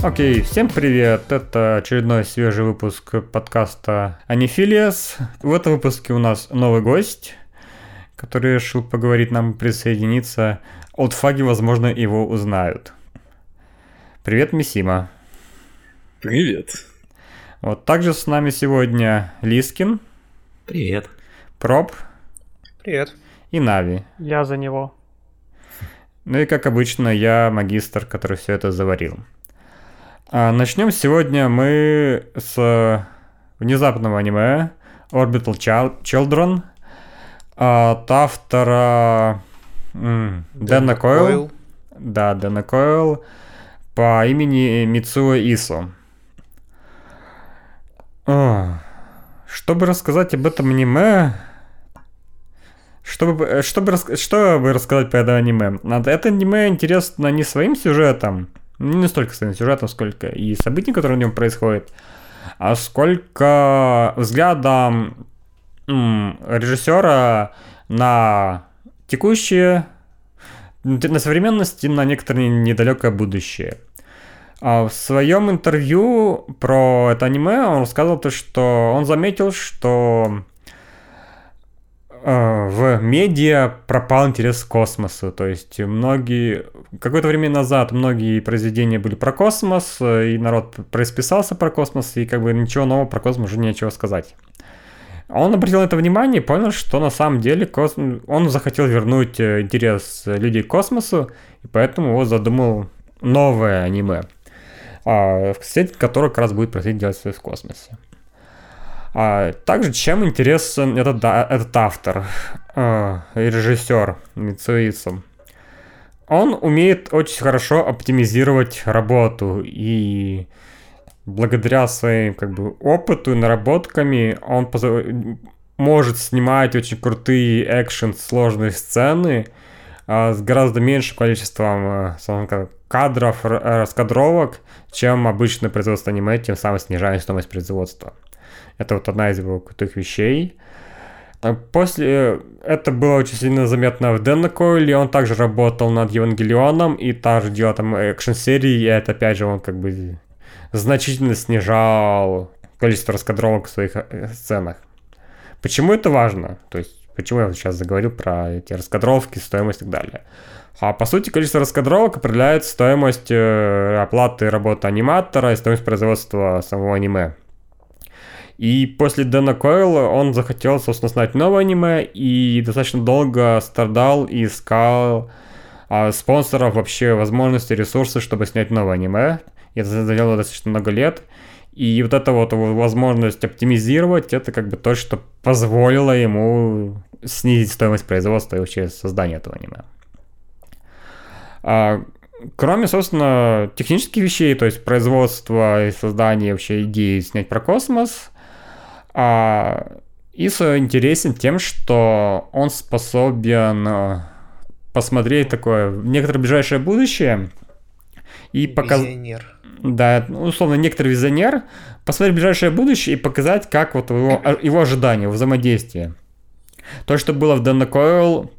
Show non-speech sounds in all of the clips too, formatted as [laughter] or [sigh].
Окей, всем привет! Это очередной свежий выпуск подкаста Анифилиас. В этом выпуске у нас новый гость, который решил поговорить нам присоединиться. Олдфаги, возможно, его узнают. Привет, Мисима. Привет. Вот также с нами сегодня Лискин. Привет. Проб. Привет. И Нави. Я за него. Ну и как обычно, я магистр, который все это заварил. А, начнем сегодня мы с внезапного аниме Orbital Children от автора м, Дэна Койл. Да, Дэна Койл по имени Мицуо Исо. О, чтобы рассказать об этом аниме, чтобы, чтобы, чтобы рассказать про это аниме? Это аниме интересно не своим сюжетом, не столько своим сюжетом, сколько и событий, которые в нем происходят, а сколько взглядом режиссера на текущее, на современность и на некоторое недалекое будущее. А в своем интервью про это аниме он рассказывал то, что он заметил, что в медиа пропал интерес к космосу. То есть многие... Какое-то время назад многие произведения были про космос, и народ происписался про космос, и как бы ничего нового про космос уже нечего сказать. Он обратил на это внимание и понял, что на самом деле косм... он захотел вернуть э, интерес людей к космосу, и поэтому вот задумал новое аниме – а, сеть, которая как раз будет происходить действие в космосе. А, также чем интересен этот, этот автор а, режиссер Мицуису. Он умеет очень хорошо оптимизировать работу и благодаря своим как бы опыту и наработками он может снимать очень крутые экшен сложные сцены а, с гораздо меньшим количеством а, кадров, раскадровок, чем обычное производство аниме, тем самым снижая стоимость производства. Это вот одна из его крутых вещей. А после это было очень сильно заметно в Деннокойле, он также работал над Евангелионом и также делал там экшн-серии, и это опять же он как бы значительно снижал количество раскадровок в своих э, сценах. Почему это важно? То есть, почему я сейчас заговорил про эти раскадровки, стоимость и так далее? А по сути, количество раскадровок определяет стоимость э, оплаты работы аниматора и стоимость производства самого аниме. И после Дэна Койла он захотел, собственно, снять новое аниме и достаточно долго страдал и искал а, спонсоров, вообще возможности, ресурсы, чтобы снять новое аниме. И это заняло достаточно много лет. И вот эта вот возможность оптимизировать, это как бы то, что позволило ему снизить стоимость производства и вообще создания этого аниме. А, кроме, собственно, технических вещей, то есть производства и создания вообще идеи снять про космос, а, Исо интересен тем, что он способен э, посмотреть такое некоторое ближайшее будущее и показать... Да, условно, некоторый визионер, посмотреть ближайшее будущее и показать, как вот его, его ожидания, взаимодействие. То, что было в Coil,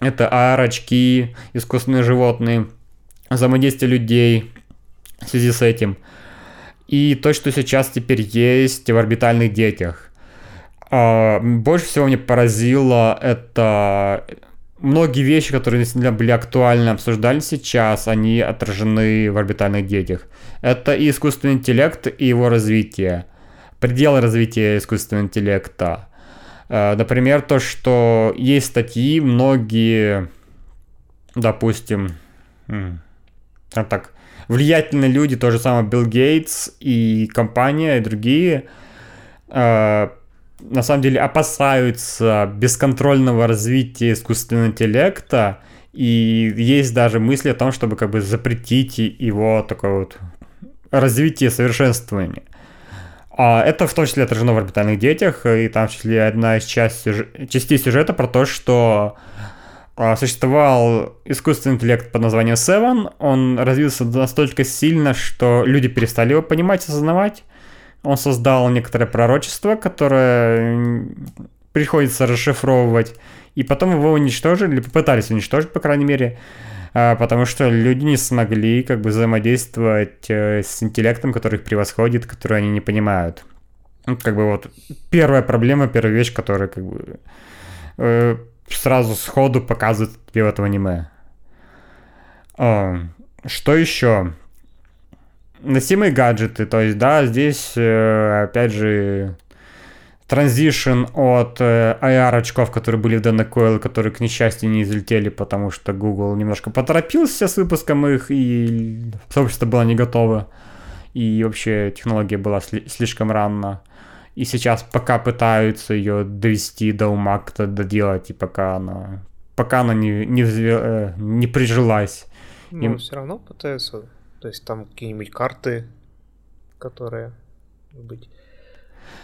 это AR, очки, искусственные животные, взаимодействие людей в связи с этим. И то, что сейчас теперь есть в орбитальных детях. А, больше всего мне поразило это многие вещи, которые действительно были актуальны, обсуждали сейчас, они отражены в орбитальных детях. Это и искусственный интеллект, и его развитие. Пределы развития искусственного интеллекта. Э, например, то, что есть статьи, многие, допустим, так, влиятельные люди, то же самое Билл Гейтс и компания, и другие, э, на самом деле опасаются бесконтрольного развития искусственного интеллекта, и есть даже мысли о том, чтобы как бы запретить его такое вот развитие, совершенствование. А это в том числе отражено в орбитальных детях, и там в числе одна из частей сюжета про то, что существовал искусственный интеллект под названием Seven, он развился настолько сильно, что люди перестали его понимать, осознавать. Он создал некоторое пророчество, которое приходится расшифровывать, и потом его уничтожили, или попытались уничтожить, по крайней мере, а, потому что люди не смогли как бы взаимодействовать э, с интеллектом, который их превосходит, который они не понимают. Ну, как бы вот первая проблема, первая вещь, которая как бы э, сразу сходу показывает тебе в этом аниме. Что еще? Носимые гаджеты, то есть, да, здесь, э, опять же, транзишн от э, AR-очков, которые были в Coil, которые, к несчастью, не излетели, потому что Google немножко поторопился с выпуском их, и сообщество было не готово. И вообще технология была сли- слишком рано. И сейчас пока пытаются ее довести до ума, как-то доделать, и пока она, пока она не, не, э, не прижилась. Ну, и... все равно пытаются. То есть там какие-нибудь карты, которые быть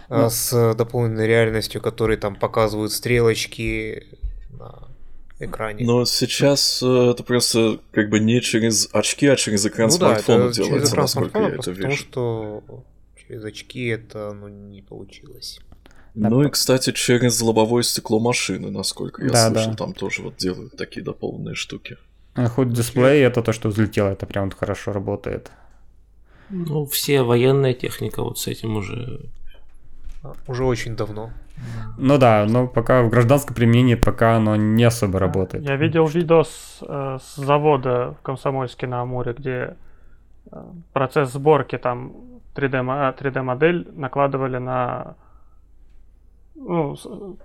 ну, с дополненной реальностью, которые там показывают стрелочки на экране. Но сейчас э, это просто как бы не через очки, а через экран ну, смартфона да, делается, через экран смартфона, я это вижу. Потому что через очки это ну, не получилось. Ну и, кстати, через лобовое стекло машины, насколько я да, слышал, да. там тоже вот делают такие дополненные штуки. А хоть дисплей это то, что взлетело, это прям хорошо работает. Ну, все военная техника вот с этим уже уже очень давно. Ну да, но пока в гражданском применении пока оно не особо работает. Я видел видос э, с завода в Комсомольске на Амуре, где э, процесс сборки там 3D, 3D модель накладывали на ну,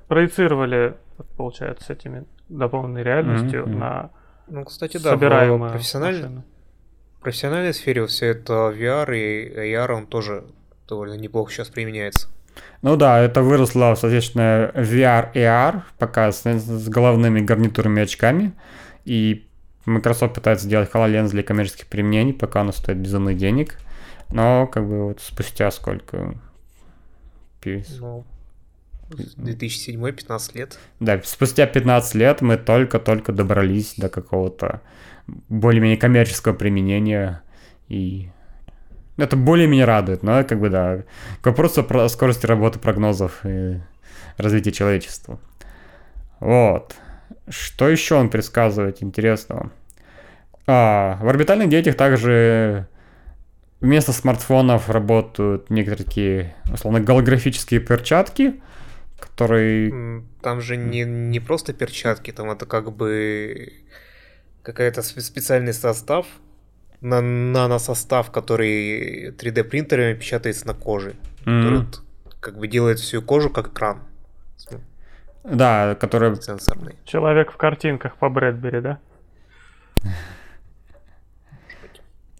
проецировали, получается, с этими дополненной реальностью mm-hmm. на ну, кстати, да, собираемую в профессиональной, профессиональной сфере все это VR и AR, он тоже довольно неплохо сейчас применяется. Ну да, это выросло, соответственно, VR и AR, пока с, с головными гарнитурами и очками. И Microsoft пытается сделать HoloLens для коммерческих применений, пока оно стоит безумных денег. Но как бы вот спустя сколько? Ну, 2007-15 лет. Да, спустя 15 лет мы только-только добрались до какого-то более-менее коммерческого применения. И это более-менее радует, но как бы да. К вопросу про скорости работы прогнозов и развития человечества. Вот. Что еще он предсказывает интересного? А, в орбитальных детях также вместо смартфонов работают некоторые такие, условно, голографические перчатки, которые... Там же не, не просто перчатки, там это как бы какая-то специальный состав, на наносостав, который 3D принтерами печатается на коже. Mm-hmm. Который как бы делает всю кожу как экран. Да, который... Сенсорный. Человек в картинках по Брэдбери, да?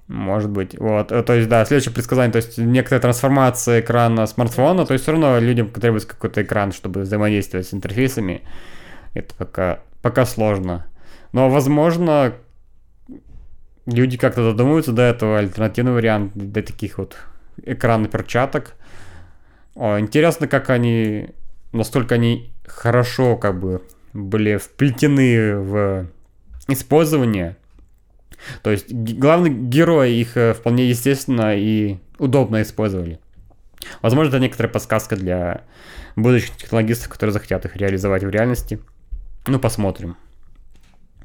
Может быть. Вот. То есть, да, следующее предсказание, то есть некоторая трансформация экрана смартфона, то есть все равно людям требуется какой-то экран, чтобы взаимодействовать с интерфейсами. Это пока, пока сложно. Но, возможно, люди как-то додумаются до этого, альтернативный вариант для таких вот экранных перчаток. О, интересно, как они, насколько они хорошо как бы были вплетены в использование. То есть главный герой их э, вполне естественно и удобно использовали. Возможно, это некоторая подсказка для будущих технологистов, которые захотят их реализовать в реальности. Ну, посмотрим.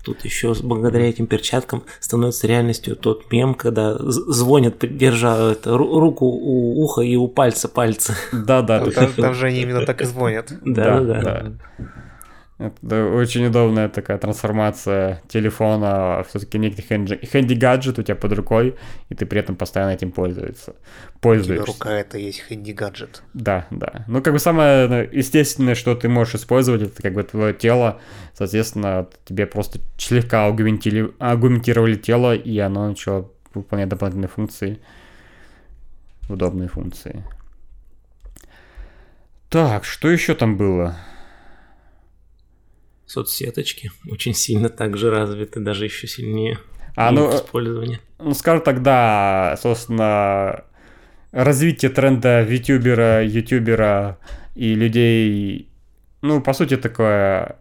Тут еще благодаря этим перчаткам становится реальностью тот мем, когда звонят, держа это, руку у уха и у пальца пальца. Да, да. Там, там же они именно так и звонят. Да, да. да. Это очень удобная такая трансформация телефона, все-таки некий хэнди-гаджет у тебя под рукой, и ты при этом постоянно этим пользуешься. пользуешься. рука это есть хэнди-гаджет. Да, да. Ну, как бы самое ну, естественное, что ты можешь использовать, это как бы твое тело, соответственно, тебе просто слегка агументировали тело, и оно начало выполнять дополнительные функции, удобные функции. Так, что еще там было? Соцсеточки очень сильно также развиты, даже еще сильнее. А, ну, использование. Ну, скажу тогда, собственно, развитие тренда витюбера, ютубера и людей, ну, по сути, такое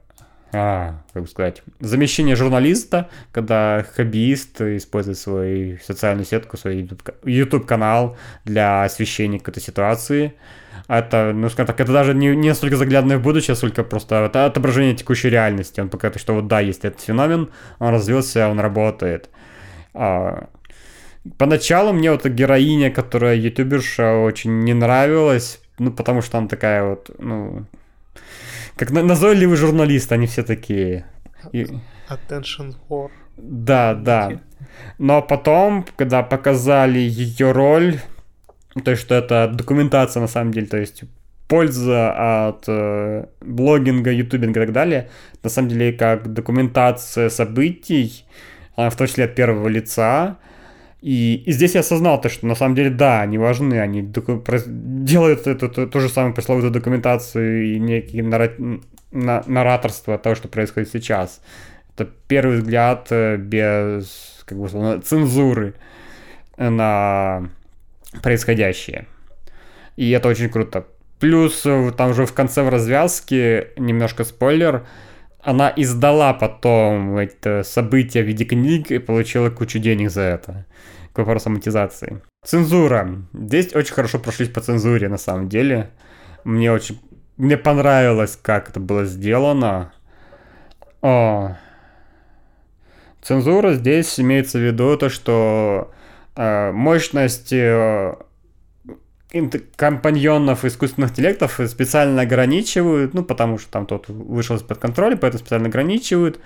а, как бы сказать, замещение журналиста, когда хоббиист использует свою социальную сетку, свой YouTube-канал для освещения какой-то ситуации. Это, ну, скажем так, это даже не, не столько заглядное в будущее, сколько просто это отображение текущей реальности. Он показывает, что вот да, есть этот феномен, он развился, он работает. А, поначалу мне вот героиня, которая ютуберша, очень не нравилась, ну, потому что она такая вот, ну, как назойливый журналист, они все такие. И... Attention whore. Да, да. Но потом, когда показали ее роль, то есть, что это документация на самом деле, то есть польза от э, блогинга, ютубинга и так далее, на самом деле как документация событий, в том числе от первого лица, и, и здесь я осознал то, что на самом деле, да, они важны, они доку- делают эту, ту, ту же самую пресловутую документацию и некие нара- на- нараторство того, что происходит сейчас. Это первый взгляд э, без, как бы сказать, цензуры на происходящее. И это очень круто. Плюс э, там же в конце в развязке, немножко спойлер, она издала потом это события в виде книг и получила кучу денег за это. К вопросу монетизации. Цензура. Здесь очень хорошо прошлись по цензуре, на самом деле. Мне очень... Мне понравилось, как это было сделано. О. Цензура здесь имеется в виду то, что мощность э, компаньонов искусственных интеллектов специально ограничивают, ну, потому что там тот вышел из-под контроля, поэтому специально ограничивают.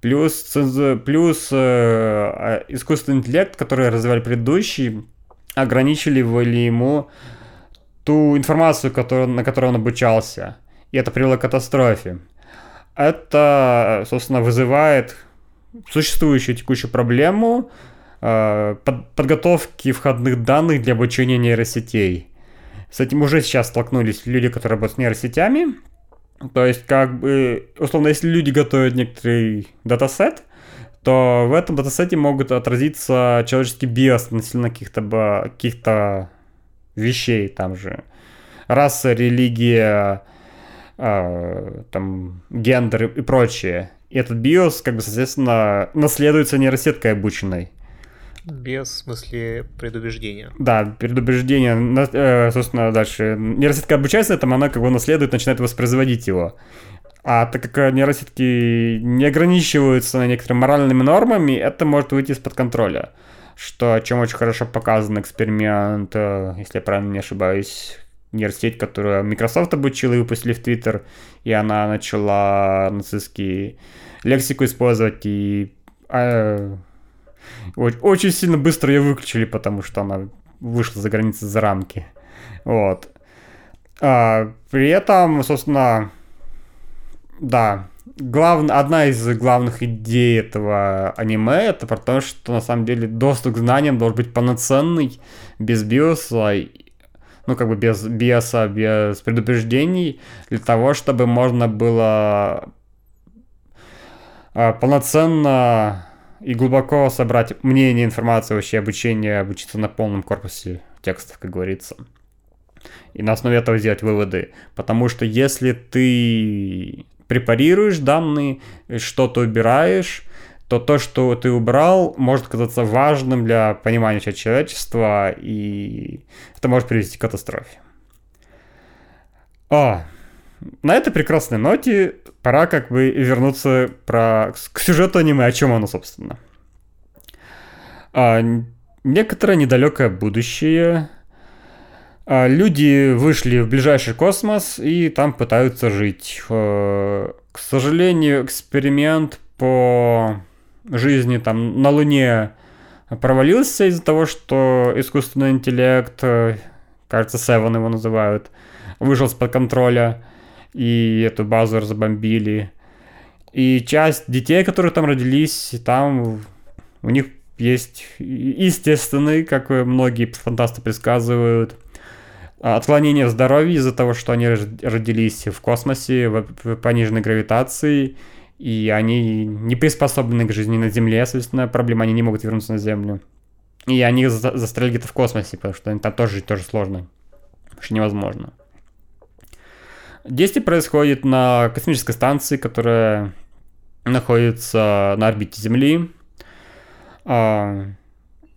Плюс, плюс э, а, искусственный интеллект, который развивали предыдущий, ограничили ему ту информацию, которую, на которой он обучался. И это привело к катастрофе. Это, собственно, вызывает существующую текущую проблему э, под, подготовки входных данных для обучения нейросетей. С этим уже сейчас столкнулись люди, которые работают с нейросетями, то есть, как бы, условно, если люди готовят некоторый датасет, то в этом датасете могут отразиться человеческий биос относительно каких-то каких вещей там же. Раса, религия, э, там, гендер и прочее. И этот биос, как бы, соответственно, наследуется нейросеткой обученной. Без, в смысле, предубеждения. Да, предубеждение, э, собственно, дальше. Нейросетка обучается этому, она как бы наследует, начинает воспроизводить его. А так как нейросетки не ограничиваются некоторыми моральными нормами, это может выйти из-под контроля. Что, о чем очень хорошо показан эксперимент, э, если я правильно не ошибаюсь, нейросеть, которую Microsoft обучила и выпустили в Twitter, и она начала нацистский лексику использовать и э, очень сильно быстро ее выключили, потому что она вышла за границы, за рамки. Вот. А, при этом, собственно, да, глав... одна из главных идей этого аниме это про то, что на самом деле доступ к знаниям должен быть полноценный, без биоса, ну как бы без биоса, без предупреждений, для того, чтобы можно было а, полноценно и глубоко собрать мнение, информацию, вообще обучение, обучиться на полном корпусе текстов, как говорится. И на основе этого сделать выводы. Потому что если ты препарируешь данные, что-то убираешь, то то, что ты убрал, может казаться важным для понимания человечества, и это может привести к катастрофе. О, на этой прекрасной ноте пора как бы вернуться про... к сюжету аниме, о чем оно, собственно. А, некоторое недалекое будущее. А, люди вышли в ближайший космос и там пытаются жить. А, к сожалению, эксперимент по жизни там на Луне провалился из-за того, что искусственный интеллект, кажется, Севен его называют, вышел из-под контроля и эту базу разбомбили. И часть детей, которые там родились, там у них есть естественный, как многие фантасты предсказывают, отклонение в здоровье из-за того, что они родились в космосе, в пониженной гравитации, и они не приспособлены к жизни на Земле, соответственно, проблема, они не могут вернуться на Землю. И они застряли где-то в космосе, потому что там тоже жить тоже сложно. Вообще невозможно. Действие происходит на космической станции, которая находится на орбите Земли. А,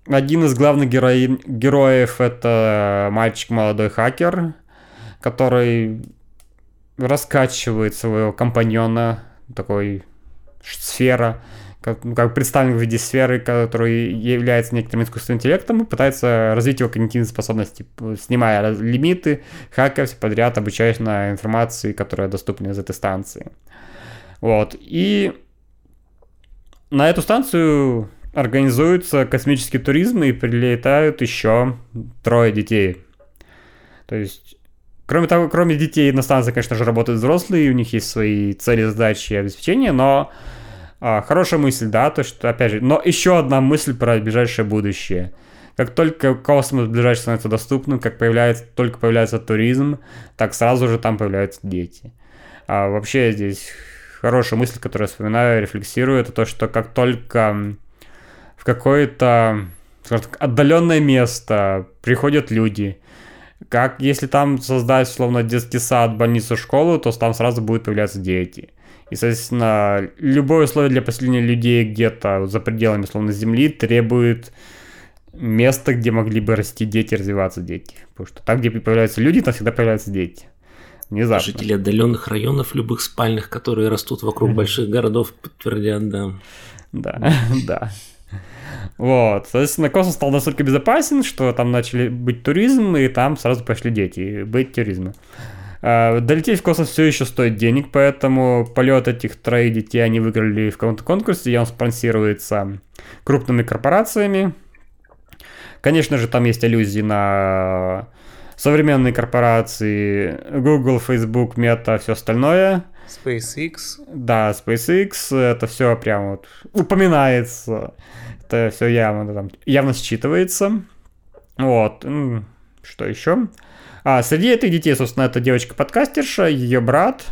один из главных герои... героев это мальчик молодой хакер, который раскачивает своего компаньона, такой сфера, как, ну, как представлен в виде сферы, который является некоторым искусственным интеллектом, и пытается развить его когнитивные способности, снимая лимиты, хакая все подряд, обучаясь на информации, которая доступна из этой станции. Вот. И на эту станцию организуется космический туризм и прилетают еще трое детей. То есть, кроме того, кроме детей на станции, конечно же, работают взрослые, у них есть свои цели, задачи и обеспечения, но а, хорошая мысль, да, то что, опять же, но еще одна мысль про ближайшее будущее. Как только космос ближайший становится доступным, как появляется, только появляется туризм, так сразу же там появляются дети. А вообще здесь хорошая мысль, которую я вспоминаю, рефлексирую, это то, что как только в какое-то отдаленное место приходят люди, как если там создать, словно детский сад, больницу, школу, то там сразу будут появляться дети. И, соответственно, любое условие для поселения людей где-то за пределами, словно Земли, требует места, где могли бы расти дети, развиваться дети. Потому что там, где появляются люди, там всегда появляются дети. Внезапно. Жители отдаленных районов, любых спальных, которые растут вокруг больших городов, подтвердят, да. Да, [laughs] да. Вот, соответственно, космос стал настолько безопасен, что там начали быть туризм, и там сразу пошли дети, быть туризмы. А, долететь в космос все еще стоит денег, поэтому полет этих троих детей они выиграли в каком-то конкурсе, и он спонсируется крупными корпорациями. Конечно же, там есть аллюзии на современные корпорации Google, Facebook, Meta, все остальное. SpaceX. Да, SpaceX, это все прям вот упоминается. Это все явно, там, явно считывается. Вот. Что еще? А, среди этих детей, собственно, это девочка-подкастерша, ее брат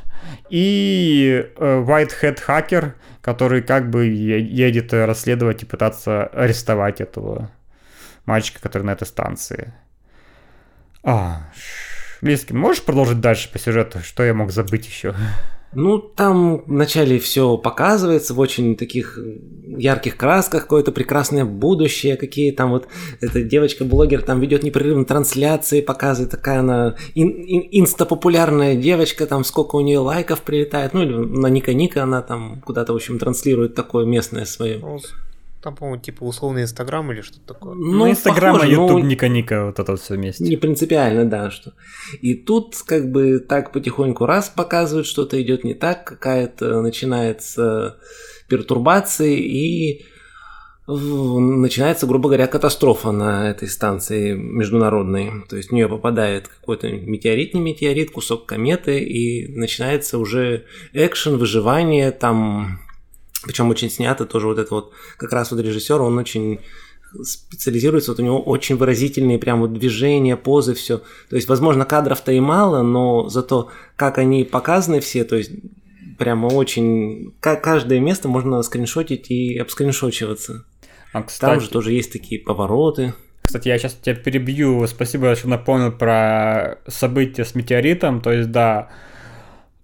и э, Whitehead хакер, который как бы едет расследовать и пытаться арестовать этого мальчика, который на этой станции. А, Лискин, можешь продолжить дальше по сюжету? Что я мог забыть еще? Ну, там вначале все показывается в очень таких ярких красках, какое-то прекрасное будущее, какие там вот эта девочка-блогер там ведет непрерывно трансляции, показывает, такая она ин- ин- инстапопулярная девочка, там сколько у нее лайков прилетает, ну или на Ника Ника она там куда-то, в общем, транслирует такое местное свое. Там, по-моему, типа условный Инстаграм или что-то такое. Ну, ну Инстаграм, а Ютуб, Ника-Ника, вот это вот все вместе. Не принципиально, да, что. И тут как бы так потихоньку раз показывают, что-то идет не так, какая-то начинается пертурбация и начинается, грубо говоря, катастрофа на этой станции международной. То есть в нее попадает какой-то метеорит, не метеорит, кусок кометы, и начинается уже экшен, выживание, там причем очень снято тоже вот это вот, как раз вот режиссер, он очень специализируется, вот у него очень выразительные прям вот движения, позы, все. То есть, возможно, кадров-то и мало, но зато как они показаны все, то есть прямо очень... Каждое место можно скриншотить и обскриншочиваться. А, кстати... Там же тоже есть такие повороты. Кстати, я сейчас тебя перебью. Спасибо, что напомнил про события с метеоритом. То есть, да,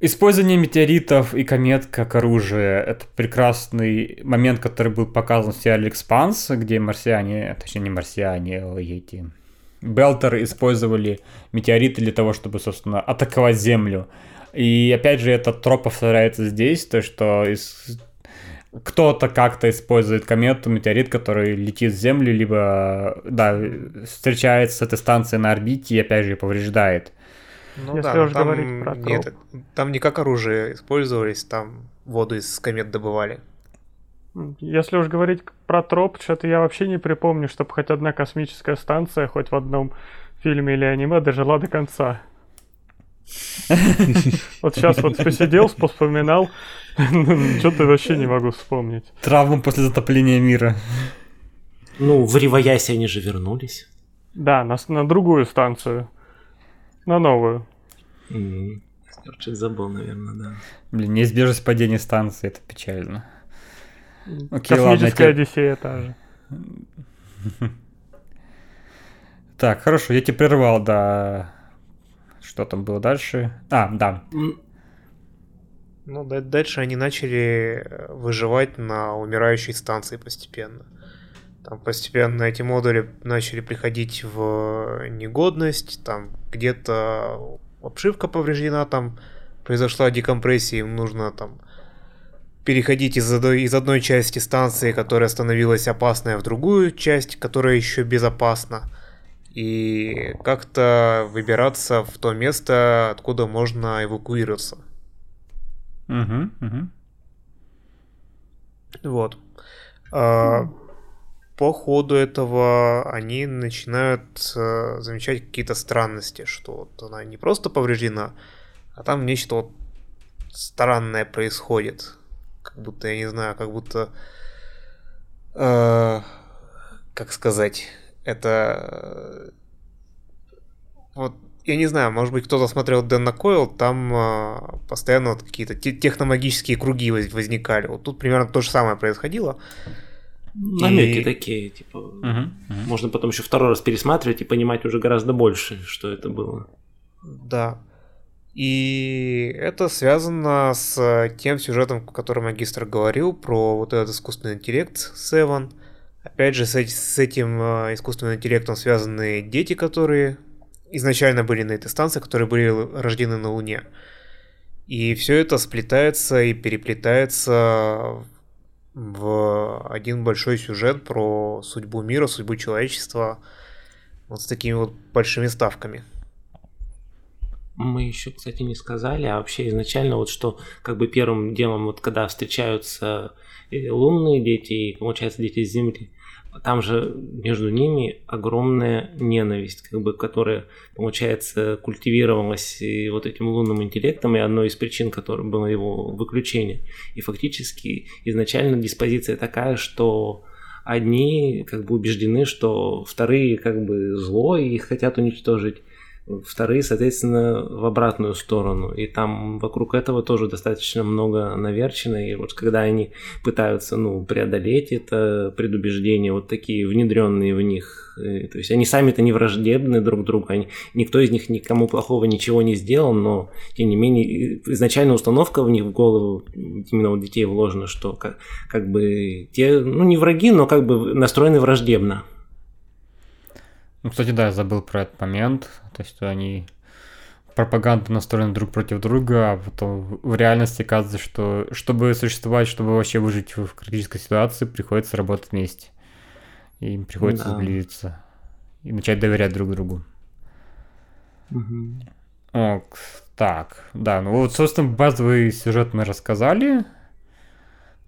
Использование метеоритов и комет как оружие – это прекрасный момент, который был показан в сериале «Экспанс», где марсиане, точнее не марсиане, а эти Белтеры использовали метеориты для того, чтобы, собственно, атаковать Землю. И опять же, этот троп повторяется здесь, то что из... кто-то как-то использует комету, метеорит, который летит в Землю, либо, да, встречается с этой станцией на орбите и опять же повреждает. Ну Если да, уж там, говорить про нет, там не как оружие использовались, там воду из комет добывали. Если уж говорить про троп, что-то я вообще не припомню, чтобы хоть одна космическая станция хоть в одном фильме или аниме дожила до конца. [laughs] Вот сейчас вот посидел, вспоминал, [laughs] что-то вообще не могу вспомнить. Травму после затопления мира. Ну, в Риваясе они же вернулись. Да, на, на другую станцию. На новую. Mm. забыл, наверное, да. Блин, неизбежность падения станции, это печально. Окей, Космическая ладно, Одиссея та же. [laughs] Так, хорошо, я тебя прервал, да. Что там было дальше? А, да. Ну, дальше они начали э, выживать на умирающей станции постепенно. Там постепенно эти модули начали приходить в негодность, там где-то обшивка повреждена, там произошла декомпрессия, им нужно там переходить из одной, из одной части станции, которая становилась опасной, в другую часть, которая еще безопасна. И как-то выбираться в то место, откуда можно эвакуироваться. Угу, угу. Вот. А, по ходу этого они начинают а, замечать какие-то странности, что вот она не просто повреждена, а там нечто вот странное происходит. Как будто, я не знаю, как будто... Э, как сказать? Это... Вот я не знаю, может быть, кто-то смотрел Дэнна Койл, там э, постоянно вот какие-то техномагические круги возникали. Вот тут примерно то же самое происходило. Намеки и... такие, типа. Угу, угу. Можно потом еще второй раз пересматривать и понимать уже гораздо больше, что это было. Да. И это связано с тем сюжетом, о котором магистр говорил, про вот этот искусственный интеллект Seven. Опять же, с, этим э, искусственным интеллектом связаны дети, которые изначально были на этой станции, которые были рождены на Луне. И все это сплетается и переплетается в один большой сюжет про судьбу мира, судьбу человечества, вот с такими вот большими ставками. Мы еще, кстати, не сказали, а вообще изначально вот что как бы первым делом, вот когда встречаются лунные дети и, получается, дети с Земли, там же между ними огромная ненависть, как бы, которая, получается, культивировалась и вот этим лунным интеллектом, и одной из причин, которой было его выключение. И фактически изначально диспозиция такая, что одни как бы убеждены, что вторые как бы зло и их хотят уничтожить, вторые, соответственно, в обратную сторону. И там вокруг этого тоже достаточно много наверчено. И вот когда они пытаются ну, преодолеть это предубеждение, вот такие внедренные в них, э, то есть они сами-то не враждебны друг другу, они, никто из них никому плохого ничего не сделал, но тем не менее изначально установка в них в голову именно у детей вложена, что как, как бы те, ну не враги, но как бы настроены враждебно. Ну, кстати, да, я забыл про этот момент. То есть они пропаганда настроены друг против друга, а потом в реальности оказывается, что чтобы существовать, чтобы вообще выжить в критической ситуации, приходится работать вместе. И им приходится да. сблизиться и начать доверять друг другу. Угу. О, так, да, ну вот, собственно, базовый сюжет мы рассказали.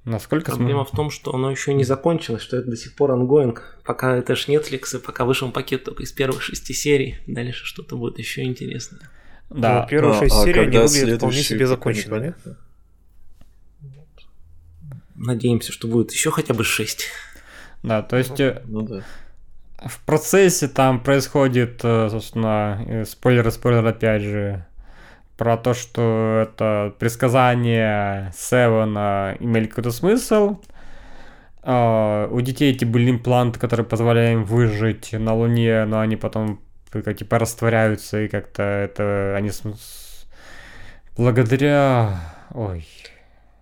Насколько Проблема см... в том, что оно еще не закончилось, что это до сих пор ongoing. Пока это ж Netflix, и пока вышел пакет только из первых шести серий, дальше что-то будет еще интересное. Да, ну, первые а, шесть а, серий они выглядят вполне себе законченными. Надеемся, что будет еще хотя бы шесть. Да, то есть ну, ну, да. в процессе там происходит, э, собственно, э, спойлер, спойлер опять же, про то, что это предсказания Севена имели какой-то смысл. Uh, у детей эти были импланты, которые позволяли им выжить на Луне, но они потом как типа растворяются и как-то это они благодаря ой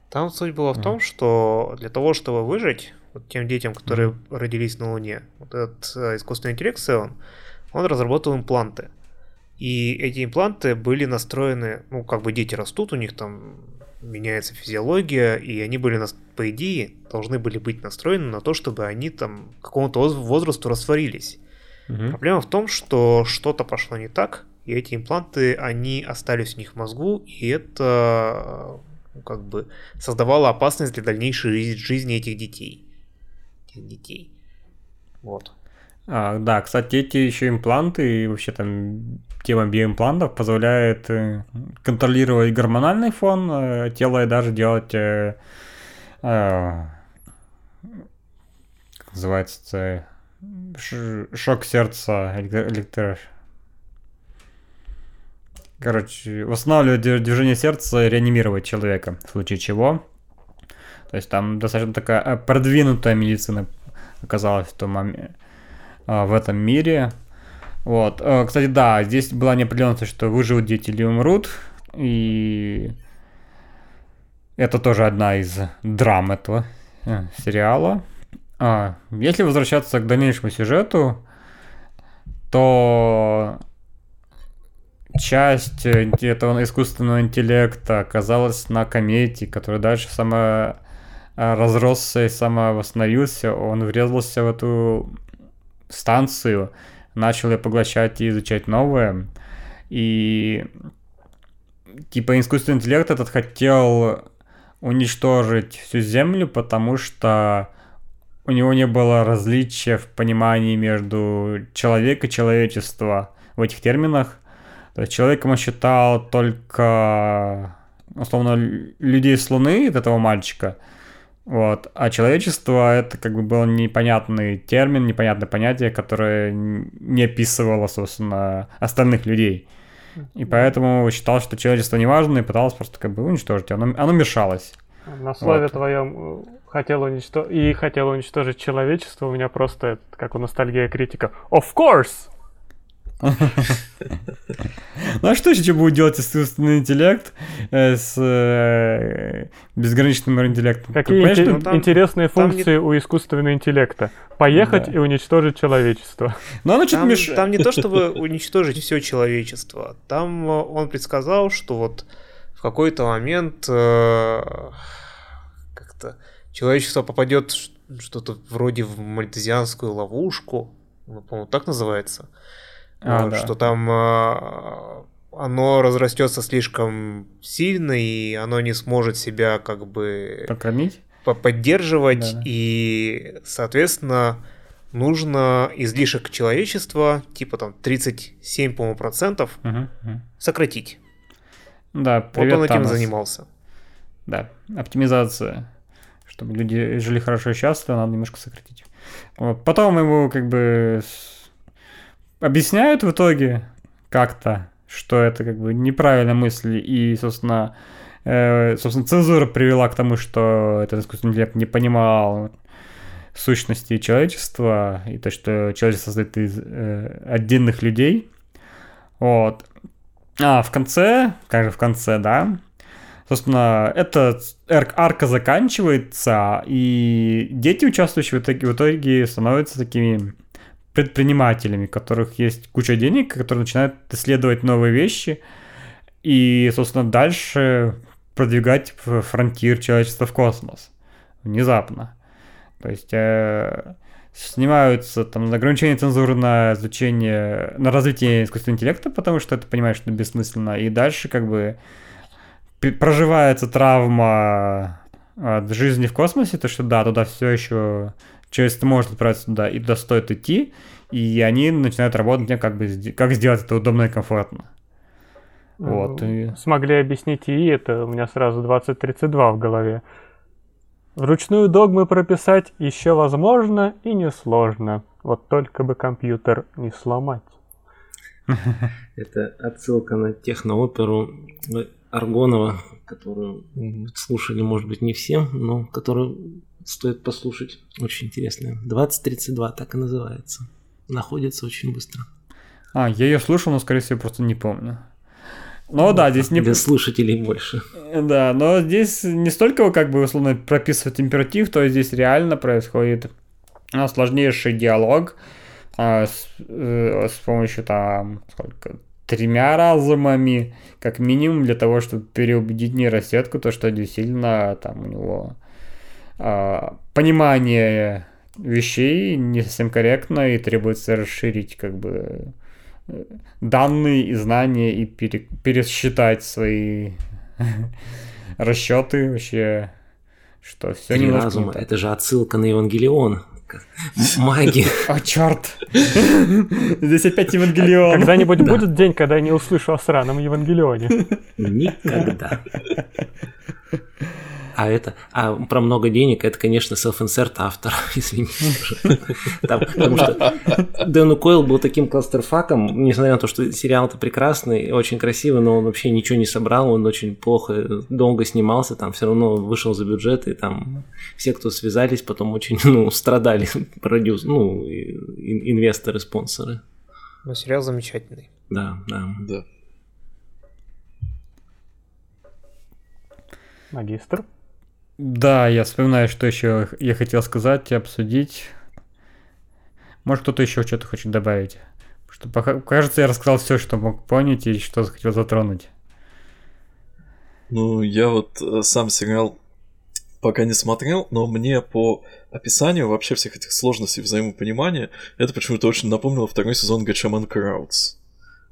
там суть была в том, что для того, чтобы выжить вот тем детям, которые mm. родились на Луне, вот этот э, искусственный интеллект Севен, он разработал импланты. И эти импланты были настроены, ну, как бы дети растут, у них там меняется физиология, и они были, по идее, должны были быть настроены на то, чтобы они там к какому-то возрасту растворились. Угу. Проблема в том, что что-то пошло не так, и эти импланты, они остались у них в мозгу, и это ну, как бы создавало опасность для дальнейшей жизни этих детей. Этих детей. Вот. А, да, кстати, эти еще импланты и вообще там тема биоимплантов позволяет э, контролировать гормональный фон э, тела и даже делать э, э, как называется шок сердца электро короче восстанавливать движение сердца реанимировать человека в случае чего то есть там достаточно такая продвинутая медицина оказалась в том в этом мире. Вот. Э, кстати, да, здесь была неопределенность, что выживут дети или умрут. И Это тоже одна из драм этого э, сериала. А, если возвращаться к дальнейшему сюжету, то часть этого искусственного интеллекта оказалась на комете, который дальше сама разросся и самовосстановился, он врезался в эту станцию, начал ее поглощать и изучать новое. И типа искусственный интеллект этот хотел уничтожить всю Землю, потому что у него не было различия в понимании между человек и человечество в этих терминах. То есть человеком он считал только, условно, людей с Луны, этого мальчика. Вот. А человечество это как бы был непонятный термин, непонятное понятие, которое не описывало, собственно, остальных людей. И поэтому считал, что человечество не важно, и пытался просто как бы уничтожить. Оно, оно мешалось. На слове вот. твоем э, хотел уничтожить и хотел уничтожить человечество, у меня просто, как у ностальгия критика, of course! Ну а что еще будет делать искусственный интеллект э, с э, безграничным интеллектом? Какие интересные функции у искусственного интеллекта? Поехать и уничтожить человечество. Но оно что-то мешает. Там не то, чтобы уничтожить все человечество. Там э, он предсказал, что вот в какой-то момент как-то человечество попадет что-то вроде в мальтезианскую ловушку. Ну, по-моему, так называется а, вот, да. что там э, оно разрастется слишком сильно, и оно не сможет себя как бы... Покормить? Поддерживать, да, и, соответственно, нужно излишек человечества, типа там 37, по-моему, процентов, угу, угу. сократить. Да, привет, Вот он этим Танос. занимался. Да, оптимизация. Чтобы люди жили хорошо и счастливо, надо немножко сократить. Вот. Потом ему как бы объясняют в итоге как-то, что это как бы неправильная мысль, и, собственно, э, собственно, цензура привела к тому, что этот искусственный интеллект не понимал сущности человечества, и то, что человечество состоит из э, отдельных людей. Вот. А, в конце, как же в конце, да, собственно, эта арка заканчивается, и дети, участвующие в итоге, в итоге становятся такими предпринимателями, у которых есть куча денег, которые начинают исследовать новые вещи и, собственно, дальше продвигать фронтир человечества в космос. Внезапно. То есть э, снимаются там ограничения цензуры на изучение, на развитие искусственного интеллекта, потому что это понимаешь, что бессмысленно. И дальше как бы проживается травма от жизни в космосе, то что да, туда все еще человечество может отправиться туда, и туда стоит идти, и они начинают работать как бы как сделать это удобно и комфортно. Вот. И... Смогли объяснить и это, у меня сразу 2032 в голове. Вручную догмы прописать еще возможно и несложно. Вот только бы компьютер не сломать. [laughs] Это отсылка на технооперу Аргонова, которую слушали, может быть, не все, но которую стоит послушать. Очень интересная. 2032 так и называется. Находится очень быстро. А, я ее слушал, но, скорее всего, просто не помню. Но ну, да, здесь не... Для слушателей больше. Да, но здесь не столько как бы условно прописывать императив, то здесь реально происходит сложнейший диалог а, с, э, с помощью там сколько тремя разумами, как минимум для того, чтобы переубедить нейросетку, то что действительно там у него понимание вещей не совсем корректно и требуется расширить как бы э, данные и знания и пере, пересчитать свои [laughs] расчеты вообще, что все не разума, это же отсылка на Евангелион. [laughs] Маги. О, черт. [laughs] Здесь опять Евангелион. Когда-нибудь будет день, когда я не услышу о сраном Евангелионе. Никогда. А это, а про много денег, это, конечно, self-insert автор, [laughs] извините. Там, потому что Дэну Койл был таким кластерфаком, несмотря на то, что сериал-то прекрасный, очень красивый, но он вообще ничего не собрал, он очень плохо, долго снимался, там все равно вышел за бюджет, и там все, кто связались, потом очень, [laughs] ну, страдали, продюс, ну, инвесторы, спонсоры. Но сериал замечательный. Да, да. Да. Магистр? Да, я вспоминаю, что еще я хотел сказать и обсудить. Может, кто-то еще что-то хочет добавить? Что, кажется, я рассказал все, что мог понять и что хотел затронуть. Ну, я вот э, сам сериал пока не смотрел, но мне по описанию вообще всех этих сложностей взаимопонимания это почему-то очень напомнило второй сезон Гачаман Краудс.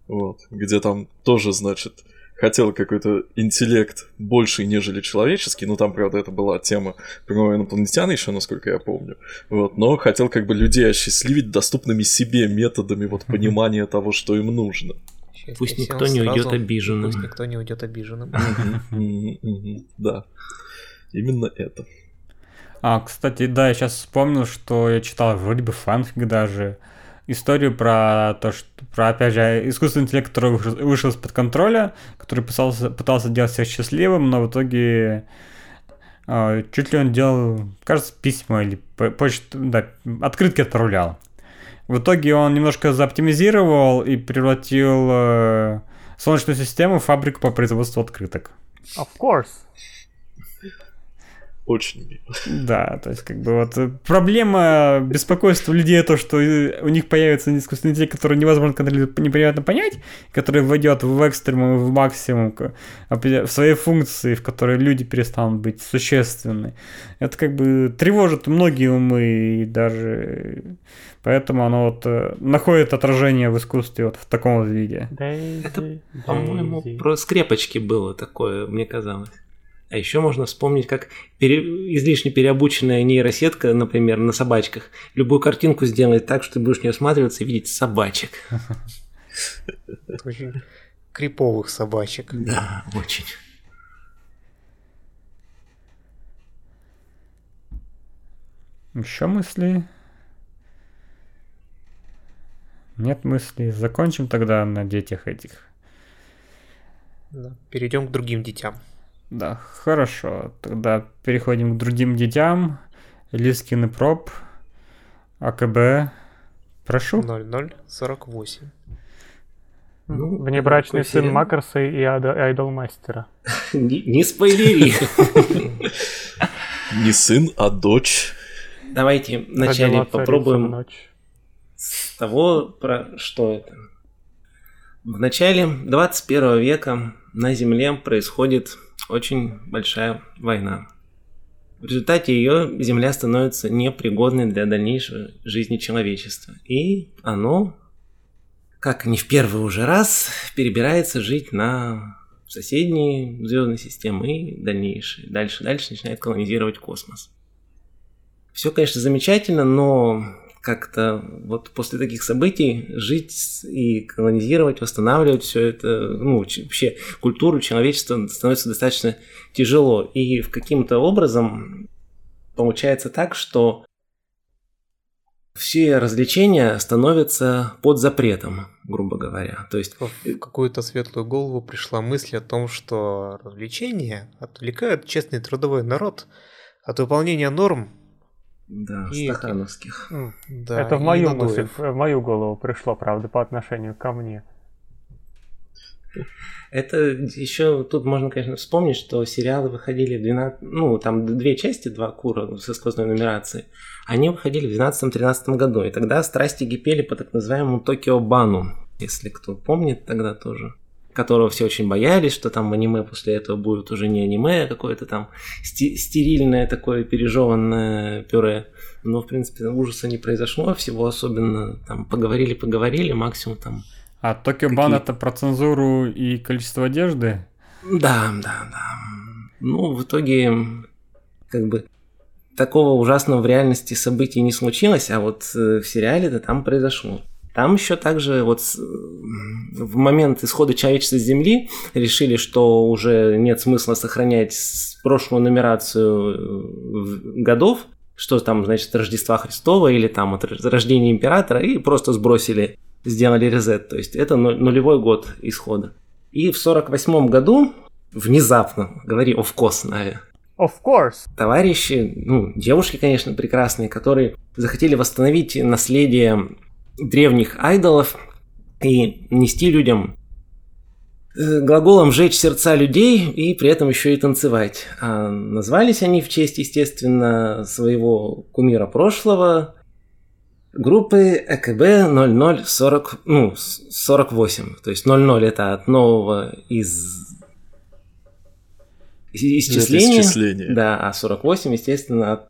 Вот, где там тоже, значит, хотел какой-то интеллект больший, нежели человеческий, ну там, правда, это была тема про инопланетян еще, насколько я помню, вот, но хотел как бы людей осчастливить доступными себе методами вот понимания того, что им нужно. Пусть никто не уйдет обиженным. Пусть никто не уйдет обиженным. Да, именно это. А, кстати, да, я сейчас вспомнил, что я читал вроде бы фанфик даже, историю про то, что про, опять же, искусственный интеллект, который вышел, из-под контроля, который пытался, пытался делать всех счастливым, но в итоге э, чуть ли он делал, кажется, письма или почту, да, открытки отправлял. В итоге он немножко заоптимизировал и превратил э, Солнечную систему в фабрику по производству открыток. Of course очень Да, то есть как бы вот э, проблема беспокойства людей то, что у них появится искусственный интеллект, который невозможно контролировать, непонятно понять, который войдет в экстремум, в максимум, в свои функции, в которые люди перестанут быть существенны. Это как бы тревожит многие умы и даже поэтому оно вот э, находит отражение в искусстве вот в таком вот виде. Это, по-моему, про скрепочки было такое, мне казалось. А еще можно вспомнить, как пере... излишне переобученная нейросетка, например, на собачках, любую картинку сделает так, что ты будешь не осматриваться и видеть собачек. [laughs] Очень криповых собачек. Да, очень. Еще мысли? Нет мыслей. Закончим тогда на детях этих. Да. Перейдем к другим детям. Да, хорошо. Тогда переходим к другим детям. Лискин и проб. АКБ. Прошу. 0048. Ну, Внебрачный сын сериал? Макарса и Айдолмастера. [laughs] Не, не спойлери. [laughs] Не сын, а дочь. Давайте вначале попробуем с того, про что это. В начале 21 века на Земле происходит очень большая война. В результате ее Земля становится непригодной для дальнейшей жизни человечества. И оно, как не в первый уже раз, перебирается жить на соседние звездные системы и дальнейшие. Дальше, дальше начинает колонизировать космос. Все, конечно, замечательно, но как-то вот после таких событий жить и колонизировать, восстанавливать все это, ну, вообще культуру человечества становится достаточно тяжело. И в каким-то образом получается так, что все развлечения становятся под запретом, грубо говоря. То есть в какую-то светлую голову пришла мысль о том, что развлечения отвлекают честный трудовой народ от выполнения норм да, и стахановских. Да, Это в мою мысль, в мою голову пришло, правда, по отношению ко мне. Это еще тут можно, конечно, вспомнить, что сериалы выходили в 12... Ну, там две части, два кура со сквозной нумерацией. Они выходили в 12-13 году. И тогда страсти кипели по так называемому Токио Бану. Если кто помнит, тогда тоже которого все очень боялись, что там аниме после этого будет уже не аниме, а какое-то там стерильное такое пережеванное пюре. Но, в принципе, ужаса не произошло, всего особенно там поговорили-поговорили, максимум там... А Токио Бан это про цензуру и количество одежды? Да, да, да. Ну, в итоге, как бы, такого ужасного в реальности событий не случилось, а вот э, в сериале это там произошло. Там еще также вот в момент исхода человечества с Земли решили, что уже нет смысла сохранять прошлую нумерацию э, годов, что там, значит, Рождества Христова или там от рождения императора, и просто сбросили, сделали резет. То есть это нулевой год исхода. И в 48 году внезапно, говори of course, Нави. Of course. Товарищи, ну, девушки, конечно, прекрасные, которые захотели восстановить наследие древних айдолов и нести людям э, глаголом «жечь сердца людей» и при этом еще и танцевать. А назвались они в честь, естественно, своего кумира прошлого, группы ЭКБ 0040, ну, 48. То есть 00 это от нового из исчисления. исчисление. Да, а 48, естественно, от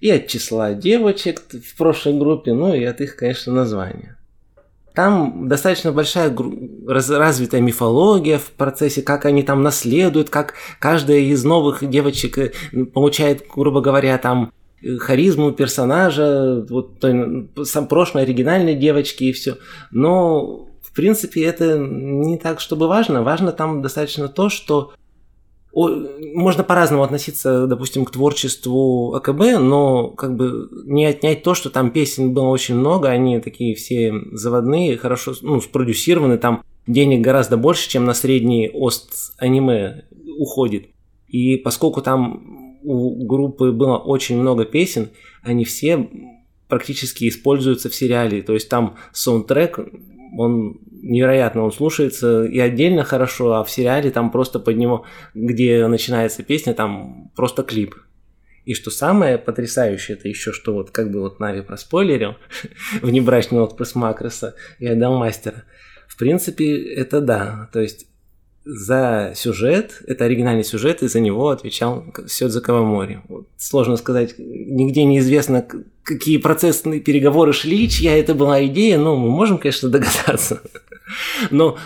и от числа девочек в прошлой группе, ну и от их, конечно, названия. Там достаточно большая развитая мифология в процессе, как они там наследуют, как каждая из новых девочек э, получает, грубо говоря, там э, харизму персонажа, вот сам прошлой оригинальной девочки и все. Но в принципе это не так, чтобы важно. Важно там достаточно то, что можно по-разному относиться, допустим, к творчеству АКБ, но как бы не отнять то, что там песен было очень много, они такие все заводные, хорошо ну, спродюсированы, там денег гораздо больше, чем на средний ост аниме уходит. И поскольку там у группы было очень много песен, они все практически используются в сериале. То есть там саундтрек, он невероятно он слушается и отдельно хорошо, а в сериале там просто под него, где начинается песня, там просто клип. И что самое потрясающее, это еще что вот как бы вот Нави проспойлерил [laughs] внебрачный отпуск Макроса и отдал мастера. В принципе, это да. То есть за сюжет, это оригинальный сюжет, и за него отвечал Сёдзе Кавамори. Вот, сложно сказать, нигде неизвестно, какие процессные переговоры шли, чья это была идея, но мы можем, конечно, [laughs] догадаться. Но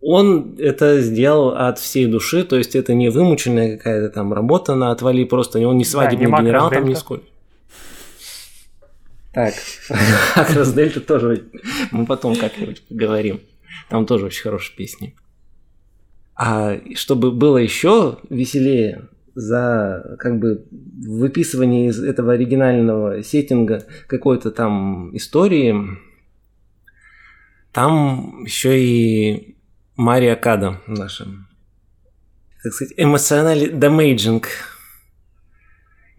он это сделал от всей души, то есть это не вымученная какая-то там работа на отвали, просто он не свадебный да, не генерал там нисколько. Так, [laughs] Макросс Дельта тоже мы потом как-нибудь поговорим. Там тоже очень хорошие песни. А чтобы было еще веселее, за как бы выписывание из этого оригинального сеттинга какой-то там истории, там еще и Мари Окада наша, так сказать, эмоциональный damaging.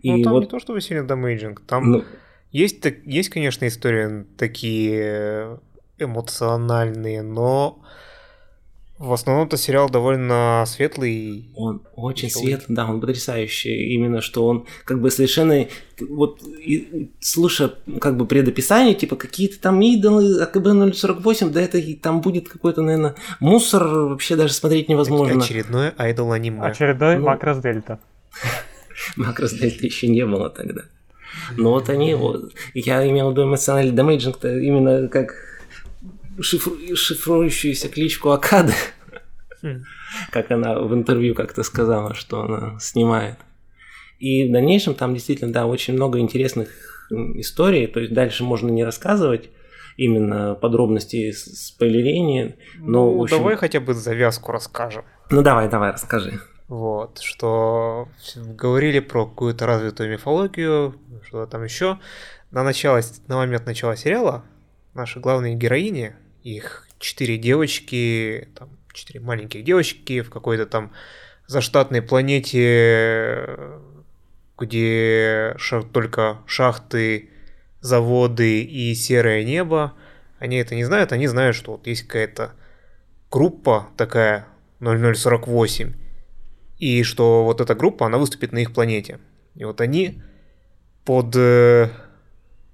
И ну, там вот... не то, что сильно damaging, там ну... есть, есть, конечно, истории такие эмоциональные, но в основном это сериал довольно светлый. Он очень веселый. светлый, да, он потрясающий. Именно что он как бы совершенно... Вот и, слушая как бы предописание, типа какие-то там идолы AKB0048, да это там будет какой-то, наверное, мусор, вообще даже смотреть невозможно. Очередное idol аниме. Очередной ну, Макрос Дельта. [laughs] Макрос Дельта еще не было тогда. Но вот они, вот, я имел в виду эмоциональный damaging именно как шифру, шифрующуюся кличку Окады. Хм. Как она в интервью как-то сказала, что она снимает. И в дальнейшем там действительно, да, очень много интересных историй. То есть дальше можно не рассказывать именно подробности спойлерения. Но, ну, общем... давай хотя бы завязку расскажем. Ну давай, давай, расскажи. Вот, что говорили про какую-то развитую мифологию, что там еще. На, начало, на момент начала сериала наши главные героини, их четыре девочки, там, четыре маленьких девочки в какой-то там заштатной планете, где только шахты, заводы и серое небо. Они это не знают, они знают, что вот есть какая-то группа такая 0048, и что вот эта группа, она выступит на их планете. И вот они под э,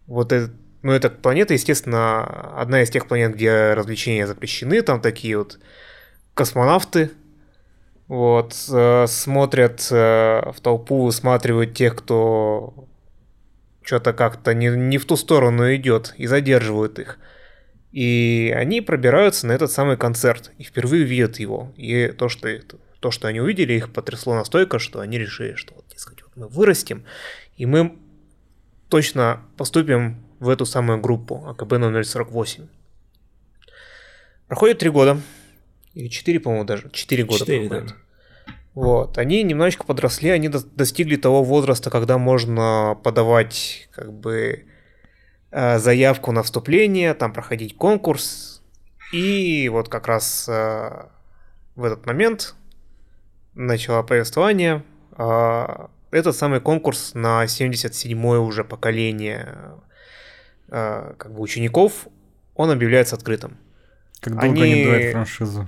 вот этот ну, эта планета, естественно, одна из тех планет, где развлечения запрещены, там такие вот космонавты, вот, э, смотрят э, в толпу, высматривают тех, кто что-то как-то не, не в ту сторону идет, и задерживают их. И они пробираются на этот самый концерт, и впервые видят его. И то, что, то, что они увидели, их потрясло настолько, что они решили, что вот, дескать, вот мы вырастем, и мы точно поступим в эту самую группу АКБ 048. Проходит три года. Или четыре, по-моему, даже. Четыре года 4, проходит. Да. Вот. Они немножечко подросли, они достигли того возраста, когда можно подавать как бы э, заявку на вступление, там проходить конкурс. И вот как раз э, в этот момент начало повествование. Э, этот самый конкурс на 77-е уже поколение как бы учеников, он объявляется открытым. Как долго они, они дуют франшизу?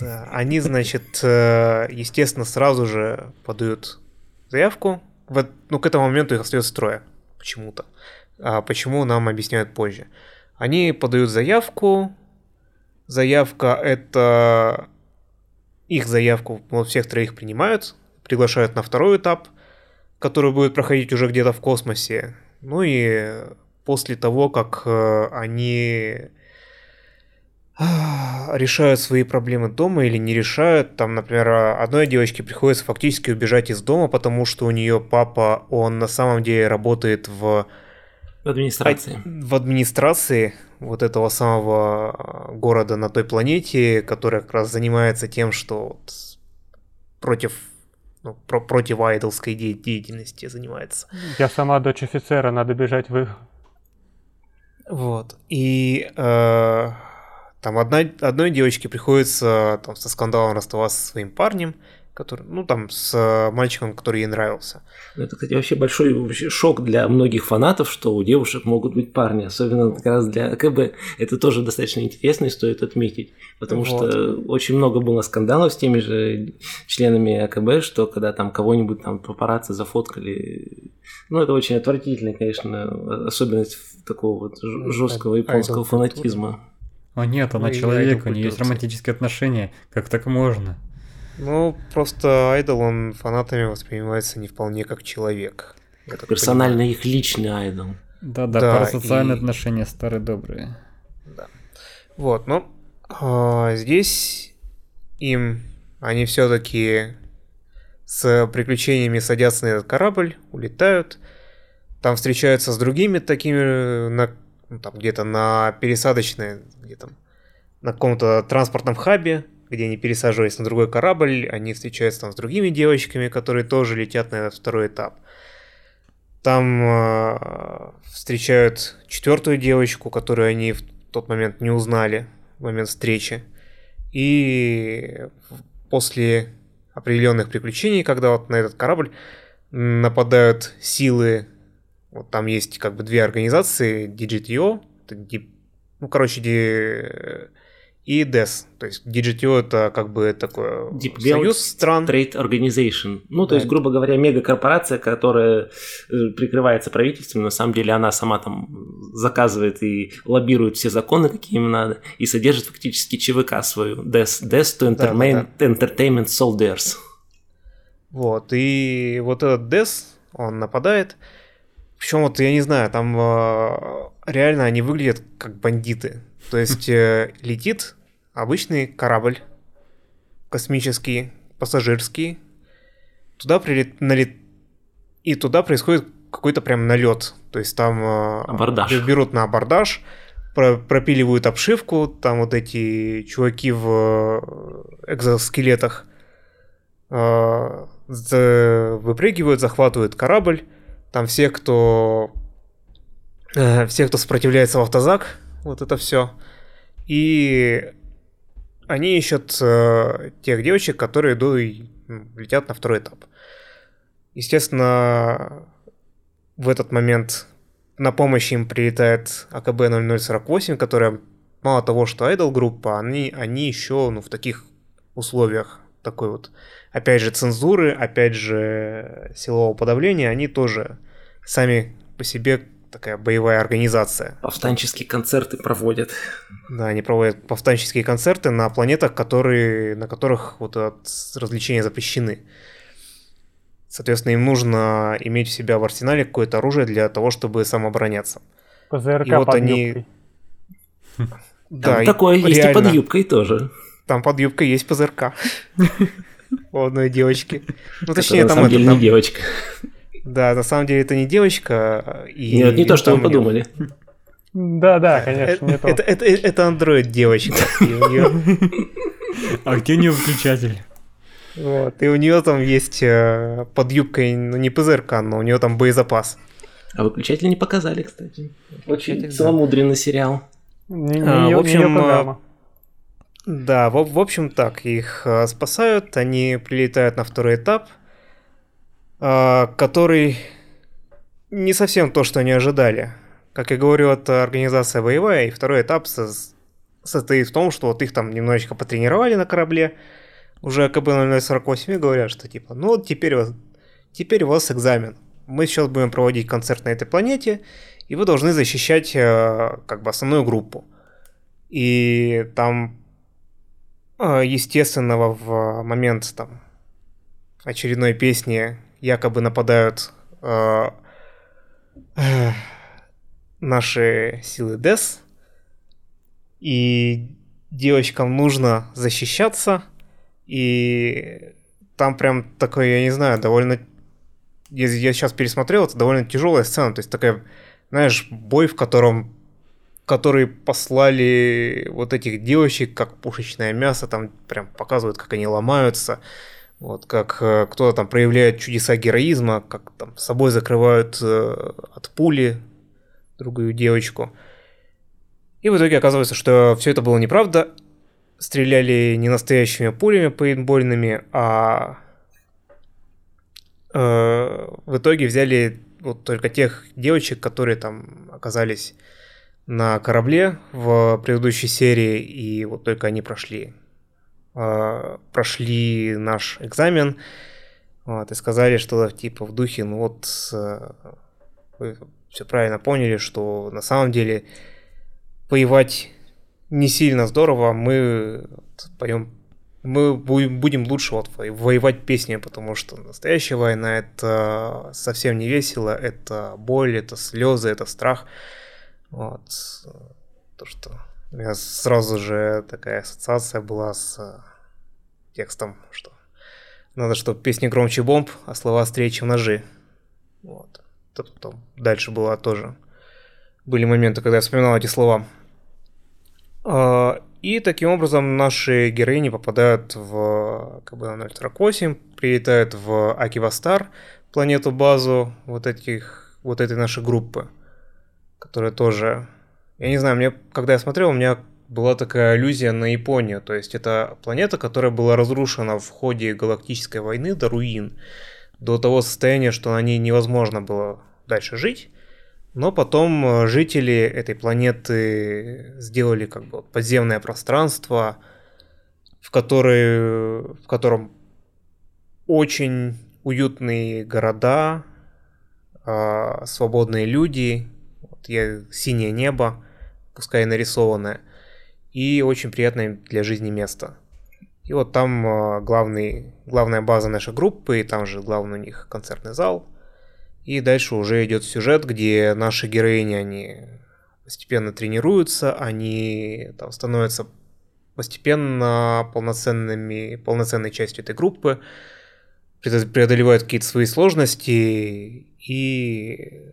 Да, они, значит, э, естественно, сразу же подают заявку. Ну, к этому моменту их остается трое почему-то. А почему нам объясняют позже. Они подают заявку. Заявка это... Их заявку вот всех троих принимают, приглашают на второй этап, который будет проходить уже где-то в космосе. Ну и после того, как э, они решают свои проблемы дома или не решают. Там, например, одной девочке приходится фактически убежать из дома, потому что у нее папа, он на самом деле работает в... В администрации. В администрации вот этого самого города на той планете, который как раз занимается тем, что вот против ну, про против айдолской де- деятельности занимается. Я сама дочь офицера, надо бежать в... Вот. И э, там одна, одной девочке приходится там, со скандалом расставаться со своим парнем, который, ну там с мальчиком, который ей нравился. Ну, это, кстати, вообще большой вообще шок для многих фанатов, что у девушек могут быть парни, особенно как раз для АКБ. Это тоже достаточно интересно и стоит отметить, потому вот. что очень много было скандалов с теми же членами АКБ, что когда там кого-нибудь там папарацци зафоткали, ну это очень отвратительная, конечно, особенность такого вот жесткого японского фанатизма. О нет, она ну, человек, у нее есть романтические отношения. Как так можно? Ну, просто айдол, он фанатами воспринимается не вполне как человек. Персонально понимаю. их личный айдол. Да, да, да парасоциальные и... отношения старые добрые. Да. Вот, ну, а, здесь им они все-таки с приключениями садятся на этот корабль, улетают, там встречаются с другими такими на ну, там где-то на пересадочной, где там, на каком-то транспортном хабе, где они пересаживаются на другой корабль, они встречаются там с другими девочками, которые тоже летят на этот второй этап. Там э, встречают четвертую девочку, которую они в тот момент не узнали в момент встречи. И после определенных приключений, когда вот на этот корабль нападают силы вот там есть как бы две организации, DGTO, ну, короче, и DES. То есть DGTO это как бы такой Deep союз стран. Trade Organization. Ну, то да. есть, грубо говоря, мегакорпорация, которая э, прикрывается правительством, на самом деле она сама там заказывает и лоббирует все законы, какие им надо, и содержит фактически ЧВК свою. DES, DES to Entertainment, да, да, да. Entertainment Soldiers. Вот, и вот этот DES, он нападает, причем вот, я не знаю, там э, реально они выглядят как бандиты. То есть э, летит обычный корабль космический, пассажирский, туда прилет... налет... и туда происходит какой-то прям налет. То есть там э, абордаж. берут на абордаж, про пропиливают обшивку, там вот эти чуваки в э, экзоскелетах выпрыгивают, захватывают корабль, там все, кто... Все, кто сопротивляется в автозак, вот это все. И они ищут э, тех девочек, которые идут, ну, летят на второй этап. Естественно, в этот момент на помощь им прилетает АКБ-0048, которая мало того, что айдол группа, они, они еще ну, в таких условиях такой вот, опять же, цензуры, опять же, силового подавления, они тоже сами по себе такая боевая организация. Повстанческие концерты проводят. Да, они проводят повстанческие концерты на планетах, которые, на которых вот развлечения запрещены. Соответственно, им нужно иметь у себя в арсенале какое-то оружие для того, чтобы самообороняться. ПЗРК и вот под они... юбкой. [laughs] Да, Там такое реально. есть и под юбкой тоже. Там под юбкой есть ПЗРК. [laughs] У одной девочки. Ну, точнее, там это... не девочка. Да, на самом деле это не девочка. И Нет, не то, что вы подумали. Да, да, конечно, не то. Это, это, это Android девочка. А где у нее выключатель? Вот, и у нее там есть э, под юбкой, ну не ПЗРК, но у нее там боезапас. А выключатель не показали, кстати. Очень целомудренный сериал. Не, не а, в общем, э, да, в, в общем так, их э, спасают, они прилетают на второй этап – а, который не совсем то, что они ожидали. Как я говорю, это организация боевая, и второй этап состоит в том, что вот их там немножечко потренировали на корабле, уже КБ 048 и говорят, что типа, ну вот теперь, вот, теперь у вас экзамен. Мы сейчас будем проводить концерт на этой планете, и вы должны защищать э, как бы основную группу. И там, э, естественно, в момент там очередной песни якобы нападают э, [sighs] наши силы ДЭС, и девочкам нужно защищаться, и там прям такой, я не знаю, довольно... Я, я сейчас пересмотрел, это довольно тяжелая сцена, то есть такая, знаешь, бой, в котором которые послали вот этих девочек как пушечное мясо, там прям показывают, как они ломаются, вот, как э, кто-то там проявляет чудеса героизма, как там с собой закрывают э, от пули другую девочку. И в итоге оказывается, что все это было неправда. Стреляли не настоящими пулями пейнтбольными, а э, в итоге взяли вот только тех девочек, которые там оказались на корабле в предыдущей серии, и вот только они прошли э, прошли наш экзамен, вот, и сказали, что типа в духе, ну вот э, вы все правильно поняли, что на самом деле воевать не сильно здорово, мы поем мы будем лучше вот воевать песнями, потому что настоящая война это совсем не весело, это боль, это слезы, это страх. Вот. То, что меня сразу же такая ассоциация была с э, текстом, что надо, чтобы песни громче бомб, а слова острее, чем ножи. Вот. Потом дальше было тоже. Были моменты, когда я вспоминал эти слова. А, и таким образом наши героини попадают в КБ-048, прилетают в Акивастар, планету-базу вот этих, вот этой нашей группы, которая тоже я не знаю, мне, когда я смотрел, у меня была такая аллюзия на Японию. То есть это планета, которая была разрушена в ходе галактической войны до руин, до того состояния, что на ней невозможно было дальше жить. Но потом э, жители этой планеты сделали как бы подземное пространство, в, который, в котором очень уютные города, а, свободные люди, вот я, синее небо пускай нарисованное, и очень приятное для жизни место. И вот там а, главный, главная база нашей группы, и там же главный у них концертный зал. И дальше уже идет сюжет, где наши героини, они постепенно тренируются, они там становятся постепенно полноценными, полноценной частью этой группы, преодолевают какие-то свои сложности и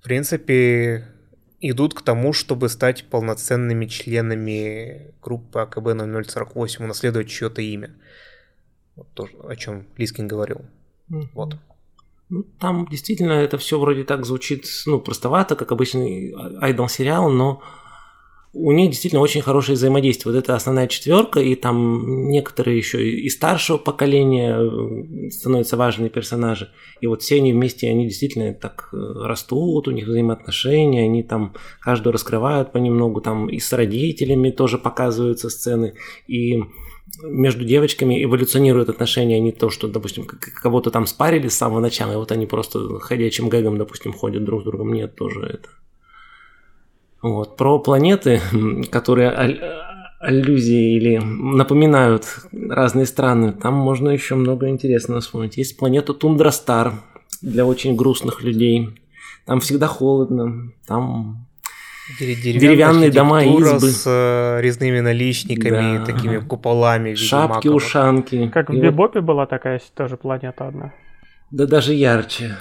в принципе идут к тому, чтобы стать полноценными членами группы АКБ 0048, унаследовать чье-то имя. Вот то, о чем Лискин говорил. Mm-hmm. Вот. Ну, там действительно это все вроде так звучит, ну, простовато, как обычный айдол сериал, но у них действительно очень хорошее взаимодействие. Вот это основная четверка, и там некоторые еще и старшего поколения э, становятся важные персонажи. И вот все они вместе, они действительно так э, растут, у них взаимоотношения, они там каждую раскрывают понемногу, там и с родителями тоже показываются сцены, и между девочками эволюционируют отношения, а не то, что, допустим, кого-то там спарили с самого начала, и вот они просто ходячим гэгом, допустим, ходят друг с другом. Нет, тоже это вот. Про планеты, которые аллюзии или напоминают разные страны, там можно еще много интересного вспомнить. Есть планета Тундрастар для очень грустных людей. Там всегда холодно, там Деревянные, деревянные дома, избы. с э, резными наличниками, да. такими куполами. Шапки, ушанки. Как в Бибопе была такая тоже планета одна. Да даже ярче.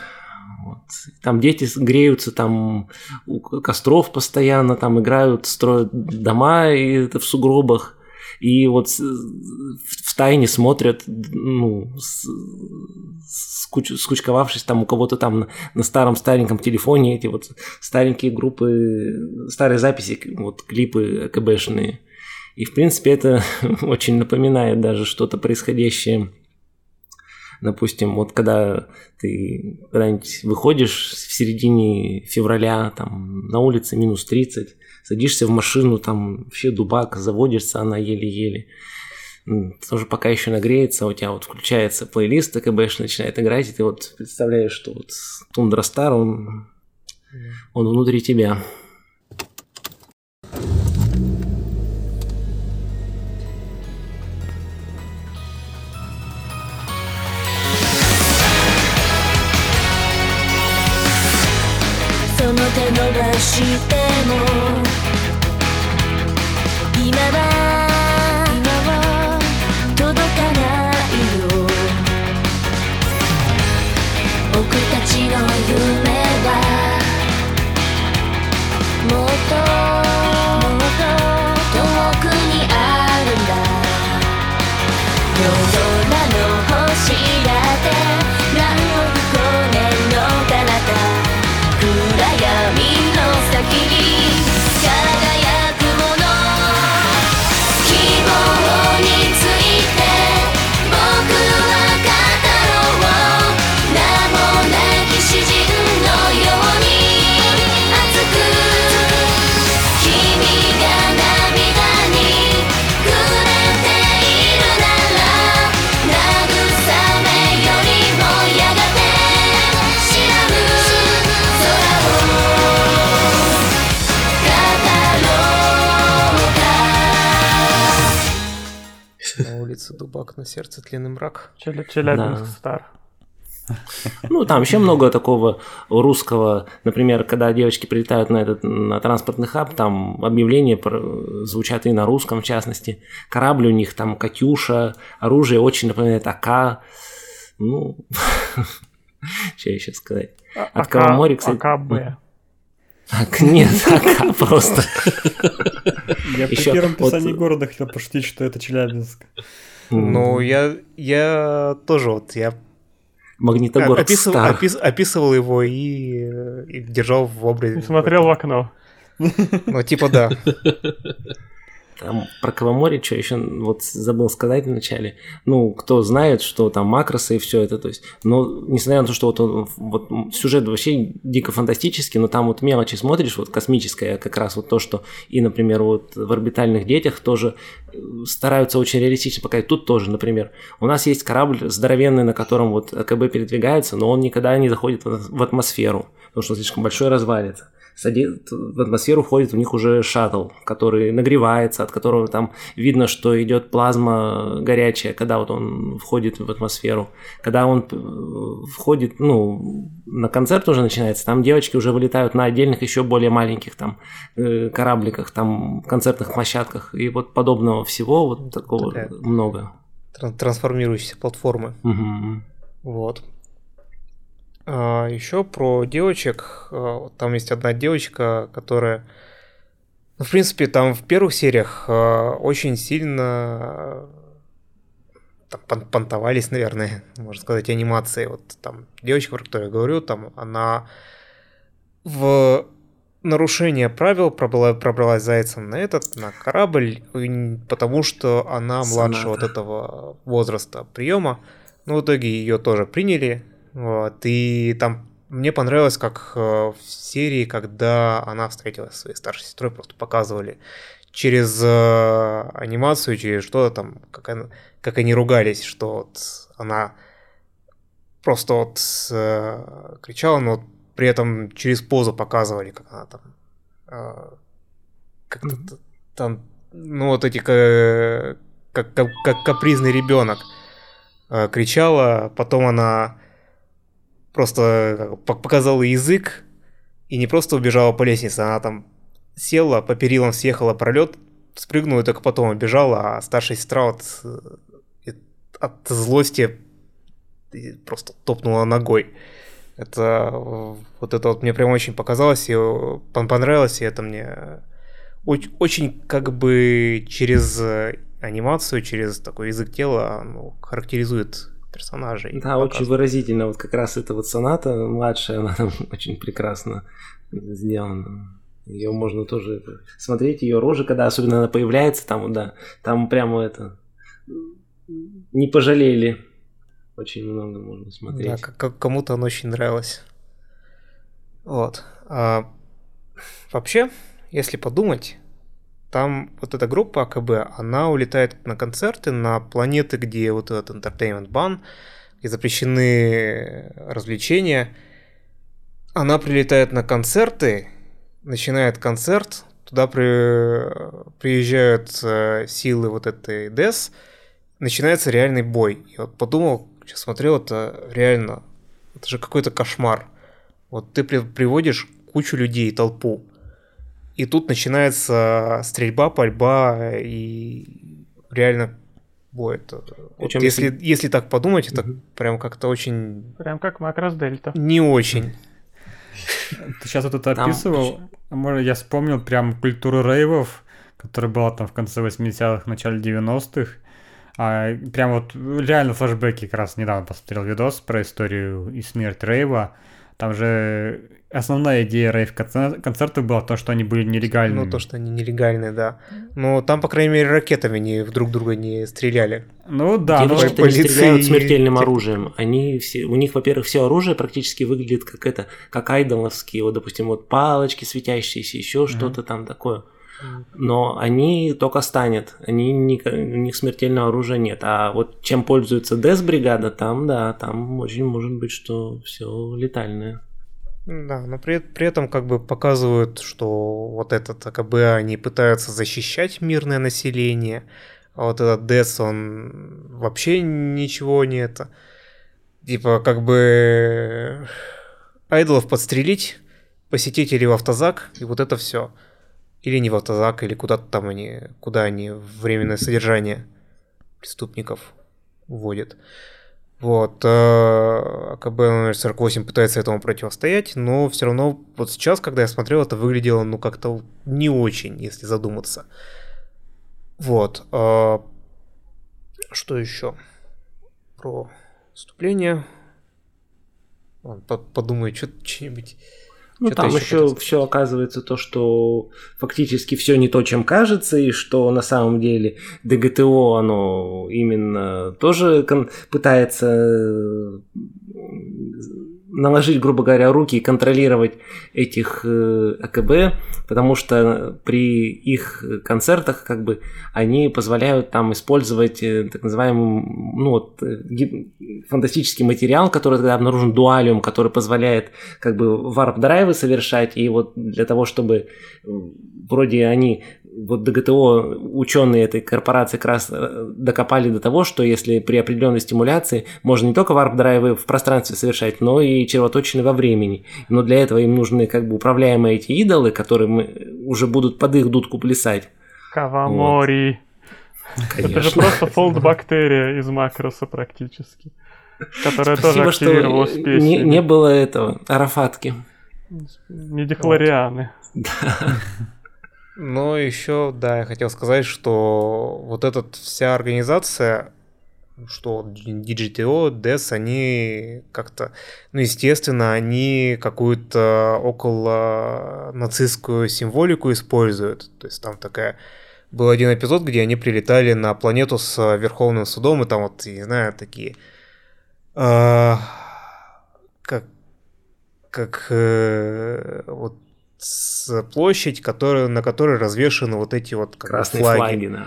Там дети греются, там у костров постоянно, там играют, строят дома и это в сугробах. И вот в тайне смотрят, ну, скуч, скучковавшись там у кого-то там на старом стареньком телефоне, эти вот старенькие группы, старые записи, вот клипы КБшные. И, в принципе, это [laughs] очень напоминает даже что-то происходящее допустим, вот когда ты когда-нибудь выходишь в середине февраля, там на улице минус 30, Садишься в машину, там вообще дубак, заводишься она еле-еле. Тоже пока еще нагреется, у тебя вот включается плейлист ТКБш, начинает играть, и ты вот представляешь, что вот Тундра Стар, он, он внутри тебя. Тлен мрак. Челябинск да. стар. Ну, там еще много такого русского. Например, когда девочки прилетают на этот на транспортный хаб, там объявления звучат и на русском, в частности. Корабль у них там Катюша, оружие очень напоминает АК. Ну, [laughs] что еще сказать. А, От Каламори, кстати... АКБ. Нет, [laughs] АК просто. Я при первом писании города хотел пошутить, что это Челябинск. Ну, я, я тоже вот, я Магнитогорск описывал, опис, описывал его и, и держал в образе. И смотрел в окно. Ну, типа да. [laughs] Там про Кавамори что еще вот забыл сказать вначале. Ну, кто знает, что там макросы и все это, то есть, но несмотря на то, что вот, он, вот сюжет вообще дико фантастический, но там вот мелочи смотришь, вот космическое, как раз вот то, что и, например, вот в орбитальных детях тоже э, стараются очень реалистично показать. Тут тоже, например, у нас есть корабль здоровенный, на котором вот АКБ передвигается, но он никогда не заходит в атмосферу, потому что он слишком большой развалится в атмосферу входит у них уже шаттл, который нагревается, от которого там видно, что идет плазма горячая, когда вот он входит в атмосферу. Когда он э, входит, ну, на концерт уже начинается, там девочки уже вылетают на отдельных еще более маленьких там э, корабликах, там концертных площадках и вот подобного всего вот такого Такая много. Трансформирующиеся платформы. Угу. Вот. А, еще про девочек. А, там есть одна девочка, которая... Ну, в принципе, там в первых сериях а, очень сильно там, понтовались, наверное, [laughs] можно сказать, анимации. Вот там девочка, про которую я говорю, там она в нарушение правил пробралась, пробралась зайцем на этот, на корабль, потому что она младше вот этого возраста приема. Ну, в итоге ее тоже приняли, вот, и там мне понравилось, как э, в серии, когда она встретилась со своей старшей сестрой, просто показывали через э, анимацию, через что-то там, как, она, как они ругались, что вот она просто вот э, кричала, но при этом через позу показывали, как она там э, как mm-hmm. там, ну вот эти как, как, как капризный ребенок э, кричала, потом она просто показала язык и не просто убежала по лестнице, она там села, по перилам съехала пролет, спрыгнула и только потом убежала, а старшая сестра вот э, от злости просто топнула ногой. Это вот это вот мне прям очень показалось и понравилось, и это мне очень, очень как бы через анимацию, через такой язык тела ну, характеризует персонажей. Да, показывает. очень выразительно. Вот как раз эта вот соната младшая, [laughs] она там очень прекрасно сделана. Ее можно тоже смотреть, ее рожа, когда особенно она появляется, там, да, там прямо это не пожалели. Очень много можно смотреть. Да, как кому-то оно очень нравилось. Вот. А, вообще, если подумать, там вот эта группа АКБ, она улетает на концерты на планеты, где вот этот entertainment бан, где запрещены развлечения. Она прилетает на концерты, начинает концерт, туда при, приезжают э, силы вот этой ДЭС, начинается реальный бой. Я вот подумал, сейчас смотрел, это реально, это же какой-то кошмар. Вот ты при, приводишь кучу людей, толпу, и тут начинается стрельба, пальба и реально бой. Это, вот если, если- если так подумать, это Мгм. прям как-то очень Прям как Макрос Дельта. не очень. Ты сейчас вот это описывал, а может, я вспомнил прям культуру рейвов, которая была там в конце 80-х, начале 90-х. А, прям вот реально флешбеки как раз недавно посмотрел видос про историю и смерть рейва. Там же основная идея рейв-концертов была то, что они были нелегальными. Ну, то, что они нелегальные, да. Но там, по крайней мере, ракетами не друг друга не стреляли. Ну да, Те ну, не полиции стреляют и смертельным оружием. Они все, у них, во-первых, все оружие практически выглядит как это, как айдоловские, вот, допустим, вот палочки светящиеся, еще что-то там такое. Но они только станет, они не, у них смертельного оружия нет. А вот чем пользуется ДЭС бригада, там, да, там очень может быть, что все летальное. Да, но при, при этом как бы показывают, что вот этот АКБ, они пытаются защищать мирное население, а вот этот ДЭС, он вообще ничего не это. Типа, как бы айдолов подстрелить, посетителей в автозак, и вот это все. Или не в автозак, или куда-то там они, куда они временное содержание преступников вводят. Вот, э, АКБ номер 48 пытается этому противостоять, но все равно вот сейчас, когда я смотрел, это выглядело, ну, как-то не очень, если задуматься. Вот. э, Что еще? Про вступление. Подумаю, что-нибудь. Ну, Что-то там еще хотел все оказывается то, что фактически все не то, чем кажется, и что на самом деле ДГТО, оно именно тоже кон- пытается э, наложить, грубо говоря, руки и контролировать этих э, АКБ, потому что при их концертах как бы они позволяют там использовать э, так называемый ну, вот, э, фантастический материал, который тогда обнаружен дуалиум, который позволяет как бы варп-драйвы совершать, и вот для того, чтобы вроде они, вот ДГТО, ученые этой корпорации как раз э, докопали до того, что если при определенной стимуляции можно не только warp drive ы в пространстве совершать, но и червоточины во времени. Но для этого им нужны как бы управляемые эти идолы, которые мы, уже будут под их дудку плясать. Кавамори. Это же просто фолд-бактерия из макроса практически. Которая тоже Спасибо, что успехи. не, не было этого, арафатки. Медихлорианы. Но еще, да, я хотел сказать, что вот эта вся организация, что DGTO, DES, они как-то, ну, естественно, они какую-то около нацистскую символику используют. То есть там такая... Был один эпизод, где они прилетали на планету с Верховным судом, и там вот, не знаю, такие... а, как... Как... э, вот с площадь, которая, на которой развешаны вот эти вот как Красные флаги. флаги, да.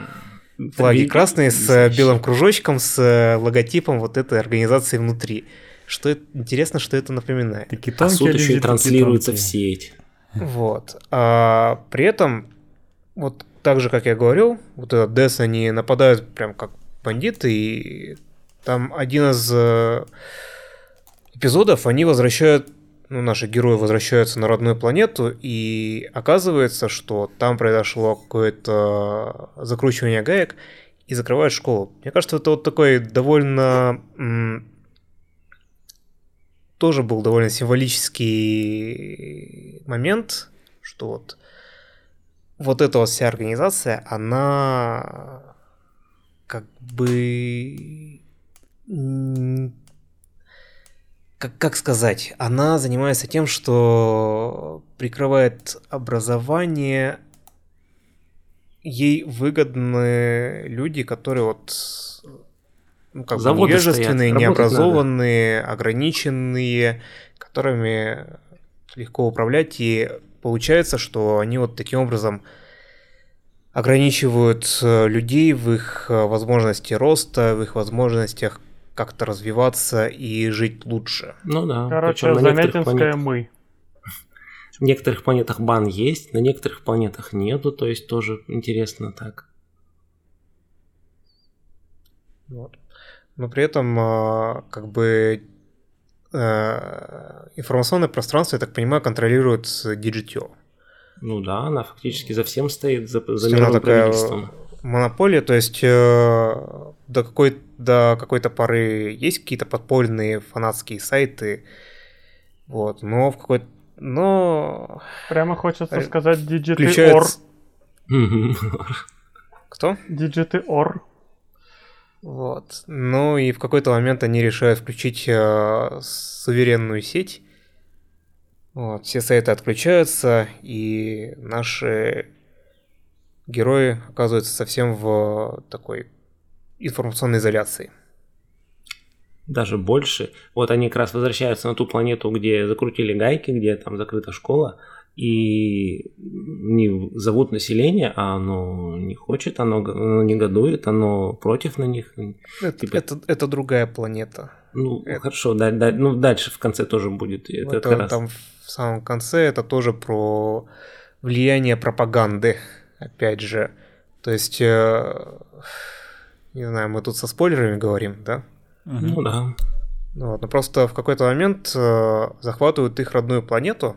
Флаги Ви- красные с э, белым кружочком, с э, логотипом вот этой организации внутри. Что это, интересно, что это напоминает. Такие А суд еще и транслируется в сеть. Вот. А при этом, вот так же, как я говорил, вот этот DES, они нападают прям как бандиты, и там один из э, эпизодов, они возвращают, ну, наши герои возвращаются на родную планету, и оказывается, что там произошло какое-то закручивание гаек, и закрывают школу. Мне кажется, это вот такой довольно... тоже был довольно символический момент, что вот вот эта вот вся организация, она как бы как, как сказать, она занимается тем, что прикрывает образование, ей выгодны люди, которые вот ну, как бы Заводы невежественные, стоят, необразованные, ограниченные, которыми легко управлять. И получается, что они вот таким образом ограничивают э, людей в их э, возможности роста, в их возможностях как-то развиваться и жить лучше. Ну да. Короче, причем планетах- мы. На некоторых планетах бан есть, на некоторых планетах нету, то есть тоже интересно так. Вот. Но при этом, а, как бы, э, информационное пространство, я так понимаю, контролирует Digitio. Ну да, она фактически за всем стоит, за, за мировым такая правительством. Монополия, то есть э, до, какой, до какой-то поры есть какие-то подпольные фанатские сайты, вот, но в какой-то... Но... Прямо хочется Э, сказать Digiты Or. Включается... Мгм. Кто? Digiты Or. Вот. Ну и в какой-то момент они решают включить э, суверенную сеть. Вот. Все сайты отключаются, и наши герои оказываются совсем в такой информационной изоляции. Даже больше. Вот они как раз возвращаются на ту планету, где закрутили гайки, где там закрыта школа, и не зовут население, а оно не хочет, оно, оно негодует, оно против на них. Это, Типа- это, это другая планета. Ну, Это- хорошо, да, да, ну, дальше в конце тоже будет. и Это, Это как раз- там в самом конце это тоже про влияние пропаганды, опять же. То есть, э, не знаю, мы тут со спойлерами говорим, да? Ну да. Ну Вот, но просто в какой-то момент э, захватывают их родную планету,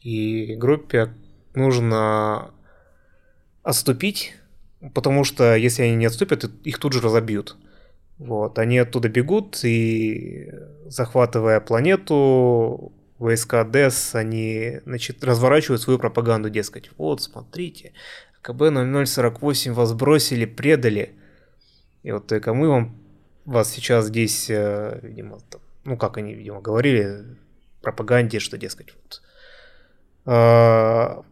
и группе нужно отступить, потому что если они не отступят, их тут же разобьют. Вот, они оттуда бегут, и захватывая планету, войска ДЭС, они значит, разворачивают свою пропаганду, дескать, вот, смотрите, КБ-0048 вас бросили, предали, и вот только мы вам вас сейчас здесь, э, видимо, там, ну как они, видимо, говорили пропаганде, что, дескать, вот, а,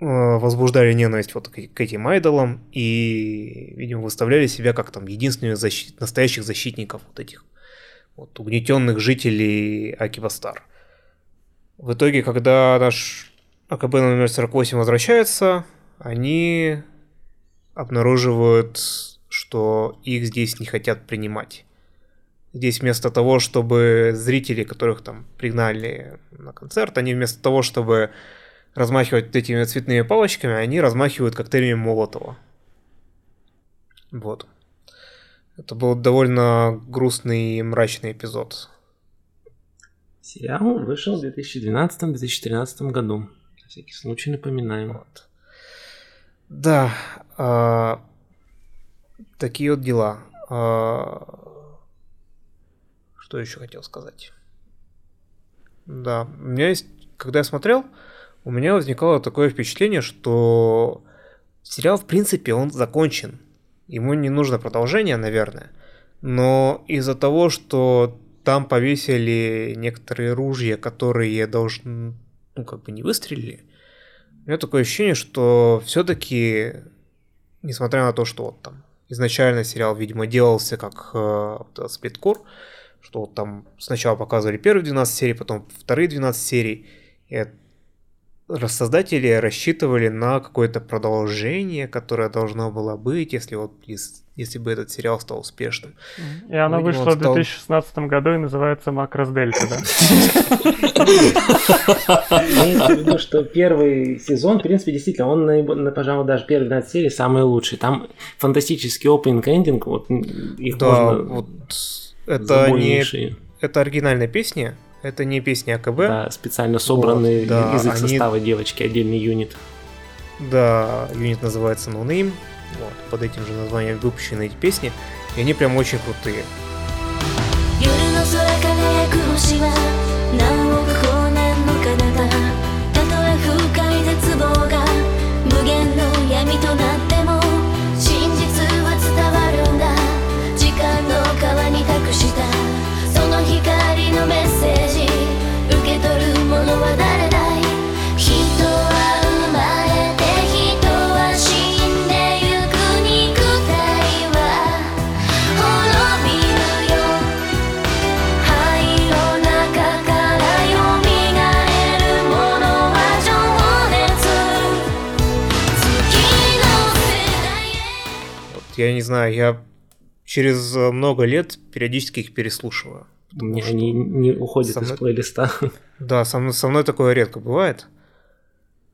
э, возбуждали ненависть вот к, к этим айдолам и, видимо, выставляли себя как там единственными защи- настоящих защитников вот этих вот угнетенных жителей Акибастар. В итоге, когда наш АКБ номер 48 возвращается, они обнаруживают, что их здесь не хотят принимать. Здесь вместо того, чтобы зрители, которых там пригнали на концерт, они вместо того, чтобы размахивать этими цветными палочками, они размахивают коктейлями Молотова. Вот. Это был довольно грустный и мрачный эпизод. Сериал вышел в 2012-2013 году. На всякий случай напоминаем. Вот. Да, а, такие вот дела. А, что еще хотел сказать? Да, у меня есть, когда я смотрел, у меня возникало такое впечатление, что сериал, в принципе, он закончен. Ему не нужно продолжение, наверное. Но из-за того, что там повесили некоторые ружья, которые должны, ну, как бы не выстрелили, у меня такое ощущение, что все-таки, несмотря на то, что вот там изначально сериал, видимо, делался как э, сплиткор, что вот там сначала показывали первые 12 серий, потом вторые 12 серий, и создатели рассчитывали на какое-то продолжение, которое должно было быть, если вот ес- если бы этот сериал стал успешным. И она Видимо, вышла он в стал- 2016 году и называется Макрос Дельта, да? Имеется в виду, что первый сезон, в принципе, действительно, он, на- пожалуй, даже первые 12 серий самый лучший. Там фантастический ending, вот их можно... это не это оригинальная песня, это не песня АКБ. Да, специально собранные Вот, да, из их они- состава девочки, отдельный юнит. Да, юнит называется No Name. Вот, под этим же названием выпущены эти песни. И они прям очень крутые. 夜の空輝く星は я не знаю, я через э, много лет периодически их переслушиваю. Мне они не уходят со из мной- плейлиста. [laughs] Да, со мной, со мной такое редко бывает.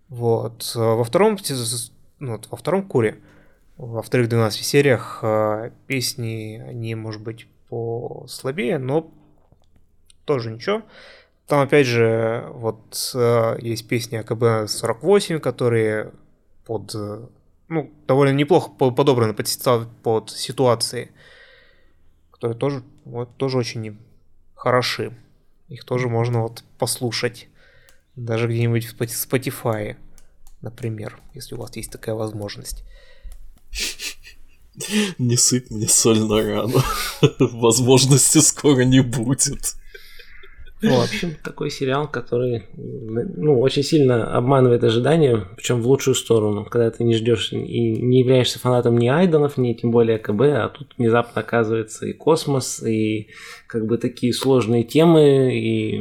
Вот. э, Во втором, ну, во втором куре, во вторых 12 сериях э, песни, они, может быть, послабее, но тоже ничего. Там, опять же, вот есть песни АКБ-48, которые под, ну, довольно неплохо по- подобраны под, под ситуации, которые тоже, вот, тоже очень хороши. Их тоже можно вот послушать. Даже где-нибудь в Spotify, например, если у вас есть такая возможность. Не сыпь мне соль на рану. [laughs] Возможности скоро не будет. Ну, в [laughs] общем, такой сериал, который ну, очень сильно обманывает ожидания, причем в лучшую сторону, когда ты не ждешь и не являешься фанатом ни айдолов, ни тем более КБ, а тут внезапно оказывается и космос, и как бы такие сложные темы, и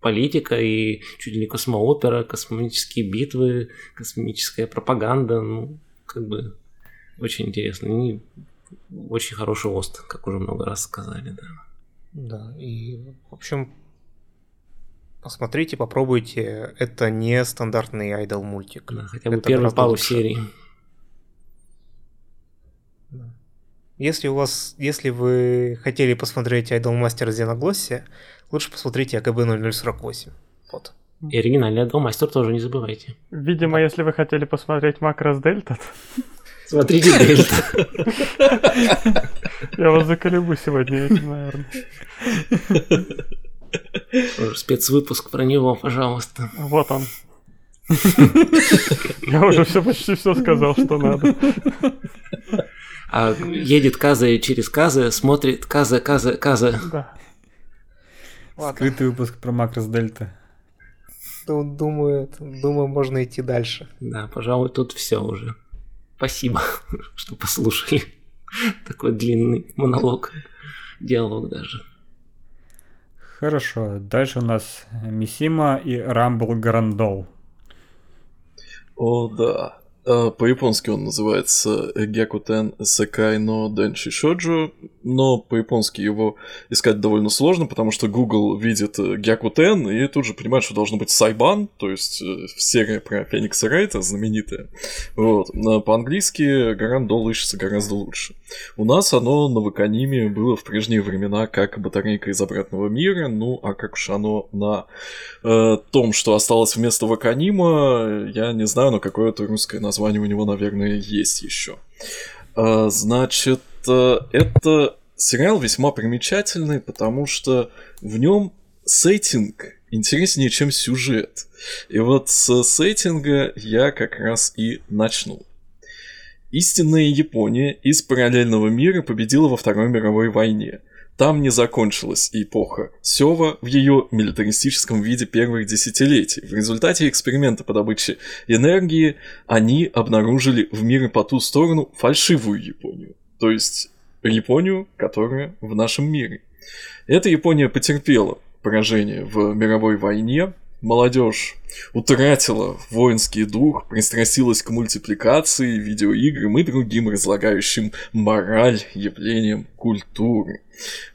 политика, и чуть ли не космоопера, космические битвы, космическая пропаганда, ну, как бы очень интересно. И очень хороший ост, как уже много раз сказали, да. Да, и, в общем, посмотрите, попробуйте. Это не стандартный айдол мультик. Да, хотя бы Это первые гораздо пару лучше. серий. Если у вас, если вы хотели посмотреть Idol Master Xenoglossia, лучше посмотрите АКБ 0048. Вот. И оригинальный Адалмастер тоже не забывайте. Видимо, если вы хотели посмотреть Макрос Дельта, Смотрите Дельта. [laughs] я вас заколебу сегодня этим, наверное. Спецвыпуск про него, пожалуйста. Вот он. Я уже все почти все сказал, что надо. А едет Каза через Каза, смотрит Каза, Каза, Каза. Да. Скрытый выпуск про Макрос Дельта. Ду- Думаю, думаю, можно идти дальше. Да, пожалуй, тут все уже. Спасибо, [laughs] что послушали. Такой длинный монолог, диалог даже. Хорошо, дальше у нас Мисима и Рамбл Грандол. О, да. А, По-японски он называется Гякутен Секай но Денши Шоджо, но по-японски его искать довольно сложно, потому что Google видит э, Гякутен и тут же понимает, что должно быть Сайбан, то есть э, серия про Феникса Райта знаменитая. Вот. По-английски Гарандол ищется гораздо лучше. У нас оно на Ваканиме было в прежние времена как батарейка из обратного мира, ну а как уж оно на э, том, что осталось вместо Ваканима, я не знаю, но какое-то русское название у него, наверное, есть еще. Э, значит, э, это сериал весьма примечательный, потому что в нем сеттинг интереснее, чем сюжет. И вот с сеттинга я как раз и начну. Истинная Япония из параллельного мира победила во Второй мировой войне. Там не закончилась эпоха Сева в ее милитаристическом виде первых десятилетий. В результате эксперимента по добыче энергии они обнаружили в мире по ту сторону фальшивую Японию. То есть Японию, которая в нашем мире. Эта Япония потерпела поражение в мировой войне. Молодежь утратила воинский дух, пристрастилась к мультипликации, видеоиграм и другим разлагающим мораль явлениям культуры.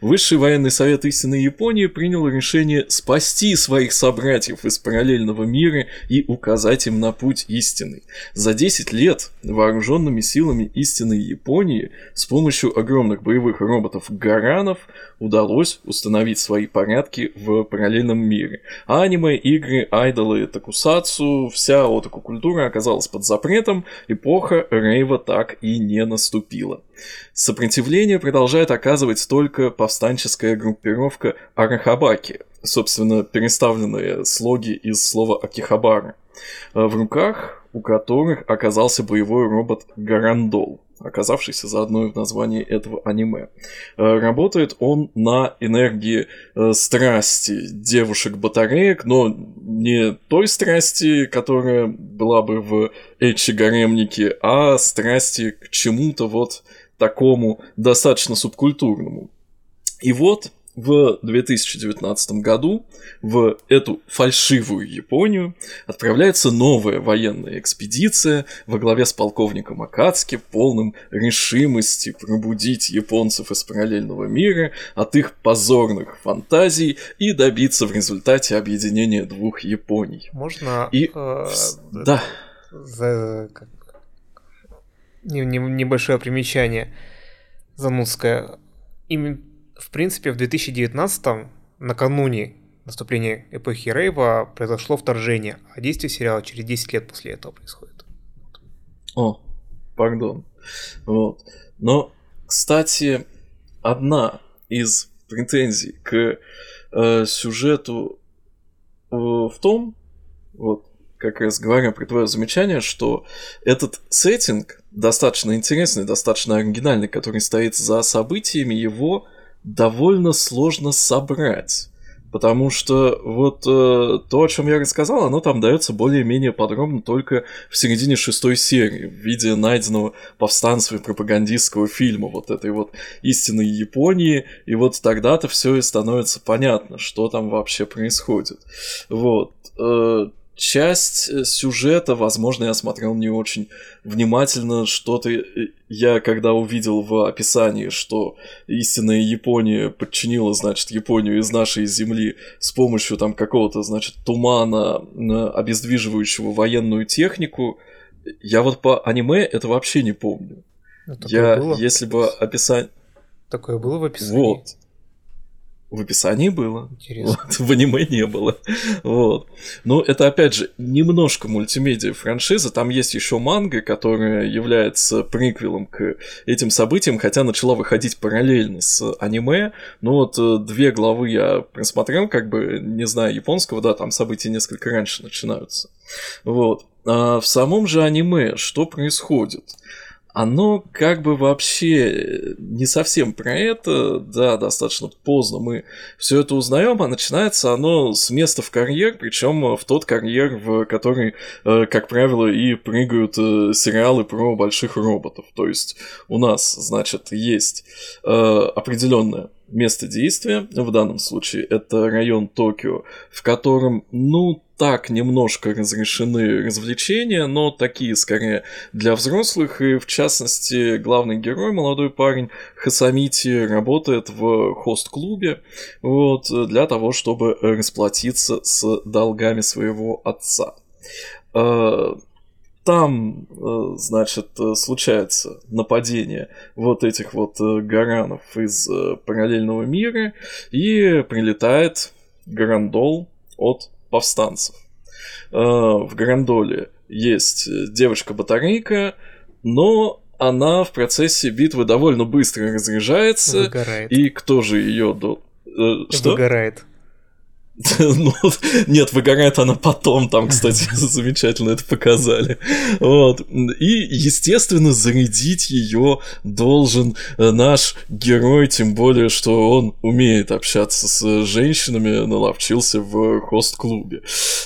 Высший военный совет истинной Японии принял решение спасти своих собратьев из параллельного мира и указать им на путь истины. За 10 лет вооруженными силами истинной Японии с помощью огромных боевых роботов Гаранов удалось установить свои порядки в параллельном мире. Аниме, игры, айдолы, такусацу, вся отаку культура оказалась под запретом, эпоха рейва так и не наступила. Сопротивление продолжает оказывать только повстанческая группировка Арахабаки, собственно, переставленные слоги из слова Акихабара, в руках у которых оказался боевой робот Гарандол, оказавшийся заодно и в названии этого аниме. Э, Работает он на энергии э, страсти девушек-батареек, но не той страсти, которая была бы в Эчи Гаремнике, а страсти к чему-то вот такому достаточно субкультурному. И вот в 2019 году в эту фальшивую Японию отправляется новая военная экспедиция во главе с полковником Акацки, полным решимости пробудить японцев из параллельного мира от их позорных фантазий и добиться в результате объединения двух Японий. Можно... И... э, Да, за не- не- небольшое примечание занудское. Им, в принципе, в 2019 накануне наступления эпохи Рейва произошло вторжение, а действие сериала через 10 лет после этого происходит. О, пардон. Вот. Но, кстати, одна из претензий к э, сюжету э, в том, вот как раз говоря про твое замечание, что этот сеттинг достаточно интересный, достаточно оригинальный, который стоит за событиями, его довольно сложно собрать. Потому что вот э, то, о чем я рассказал, оно там дается более-менее подробно только в середине шестой серии, в виде найденного повстанцами пропагандистского фильма, вот этой вот истинной Японии, и вот тогда-то все и становится понятно, что там вообще происходит. Вот. Э, часть э, сюжета, возможно, я смотрел не очень внимательно, что-то э, я когда увидел в описании, что истинная Япония подчинила, значит, Японию из нашей земли с помощью там какого-то, значит, тумана, обездвиживающего военную технику, я вот по аниме это вообще не помню. Ну, такое Я, было. если бы описать... Такое было в описании. Вот. В описании было. Интересно. Вот, в аниме не было. Вот. Но это, опять же, немножко мультимедиа франшиза. Там есть еще манга, которая является приквелом к этим событиям, хотя начала выходить параллельно с аниме. Но вот э, две главы я просмотрел, как бы, не знаю японского, да, там события несколько раньше начинаются. Вот. А в самом же аниме что происходит? Оно как бы вообще не совсем про это, да, достаточно поздно мы все это узнаем, а начинается оно с места в карьер, причем в тот карьер, в который, э, как правило, и прыгают э, сериалы про больших роботов. То есть у нас, значит, есть э, определенное место действия, в данном случае это район Токио, в котором, ну, так немножко разрешены развлечения, но такие скорее для взрослых, и в частности главный герой, молодой парень Хасамити, работает в хост-клубе вот, для того, чтобы расплатиться с долгами своего отца. Э, Там, э, значит, случается нападение вот этих вот э, гаранов из э, параллельного мира, и прилетает Гарандол от повстанцев. Э, В Гарандоле есть э, девочка-батарейка, но она в процессе битвы довольно быстро разряжается. Выгорает. И кто же ее до... э, Что? Выгорает. [laughs] Ну, нет, выгорает она потом, там, кстати, [laughs] замечательно это показали. Вот. И, естественно, зарядить ее должен э, наш герой, тем более, что он умеет общаться с женщинами, наловчился в хост-клубе.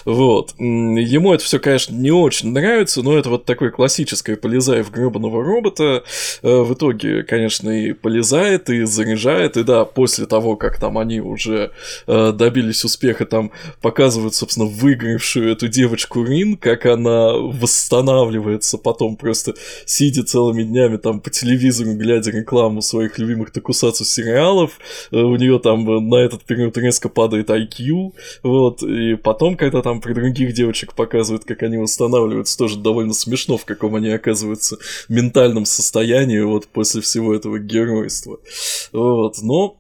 Вот. Ему это все, конечно, не очень нравится, но это вот такое классическое полезай в гребаного робота. Э, В итоге, конечно, и полезает, и заряжает, и да, после того, как там они уже э, добились успеха, там показывают, собственно, выигравшую эту девочку Рин, как она восстанавливается потом просто сидя целыми днями там по телевизору, глядя рекламу своих любимых токусацу сериалов, Э, у нее там на этот период резко падает IQ, вот, и потом, когда там при других девочек показывают, как они восстанавливаются, тоже довольно смешно, в каком они оказываются ментальном состоянии вот после всего этого геройства. Вот, но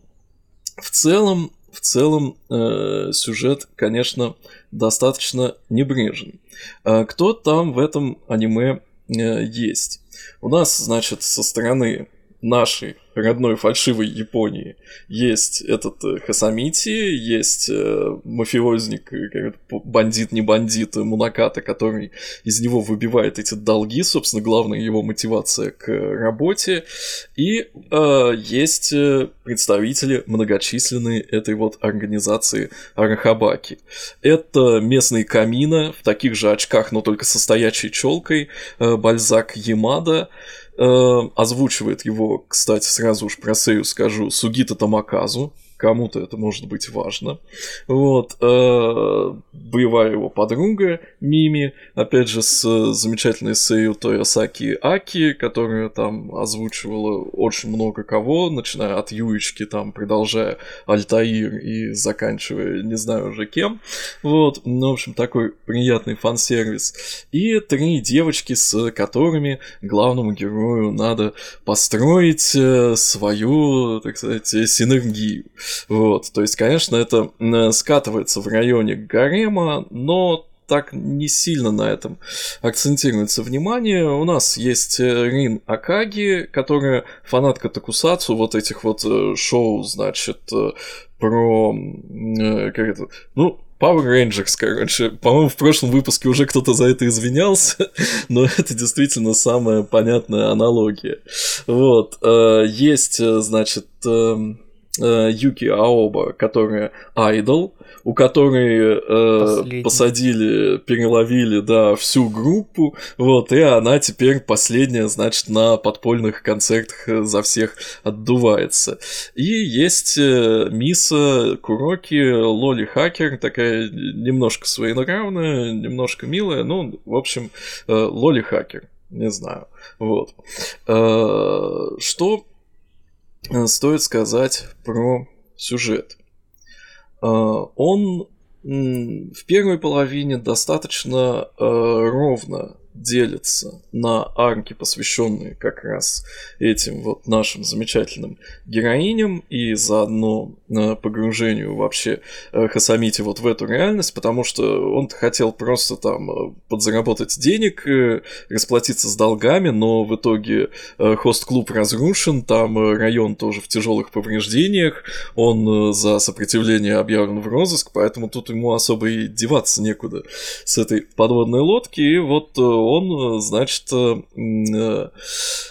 в целом, в целом э, сюжет, конечно, достаточно небрежен. А кто там в этом аниме э, есть? У нас, значит, со стороны нашей родной фальшивой Японии. Есть этот э, Хасамити, есть э, мафиозник, э, бандит, не бандит, э, Мунаката, который из него выбивает эти долги, собственно, главная его мотивация к работе, и э, есть представители многочисленные этой вот организации Арахабаки. Это местный Камина в таких же очках, но только со стоячей челкой, э, Бальзак Ямада, Э, озвучивает его, кстати, сразу уж про Сею скажу, Сугита Тамаказу, кому-то это может быть важно. Вот. Э, боевая его подруга Мими, опять же, с замечательной Сэю Тойосаки Аки, которая там озвучивала очень много кого, начиная от Юички, там, продолжая Альтаир и заканчивая не знаю уже кем. Вот. Ну, в общем, такой приятный фан-сервис. И три девочки, с которыми главному герою надо построить э, свою, так сказать, синергию. Вот, то есть, конечно, это скатывается в районе гарема, но так не сильно на этом акцентируется внимание. У нас есть э, Рин Акаги, которая фанатка Такусацу, вот этих вот э, шоу, значит, про... Как это? Ну, Power Rangers, короче. По-моему, в прошлом выпуске уже кто-то за это извинялся, [laughs] но это действительно самая понятная аналогия. Вот. Э, есть, э, значит, эм, э, Юки Аоба, которая айдол, у которой э, посадили, переловили, да, всю группу, вот, и она теперь последняя, значит, на подпольных концертах за всех отдувается. И есть э, Миса Куроки, Лоли Хакер, такая немножко своенравная, немножко милая, ну, в общем, э, Лоли Хакер, не знаю, вот. Э, что стоит сказать про сюжет? Э, он в первой половине достаточно э, ровно делится на арки, посвященные как раз этим вот нашим замечательным героиням и заодно э, погружению вообще э, Хасамити вот в эту реальность, потому что он хотел просто там э, подзаработать денег, расплатиться с долгами, но в итоге хост-клуб разрушен, там район тоже в тяжелых повреждениях, он за сопротивление объявлен в розыск, поэтому тут ему особо и деваться некуда с этой подводной лодки, и вот он, значит, э,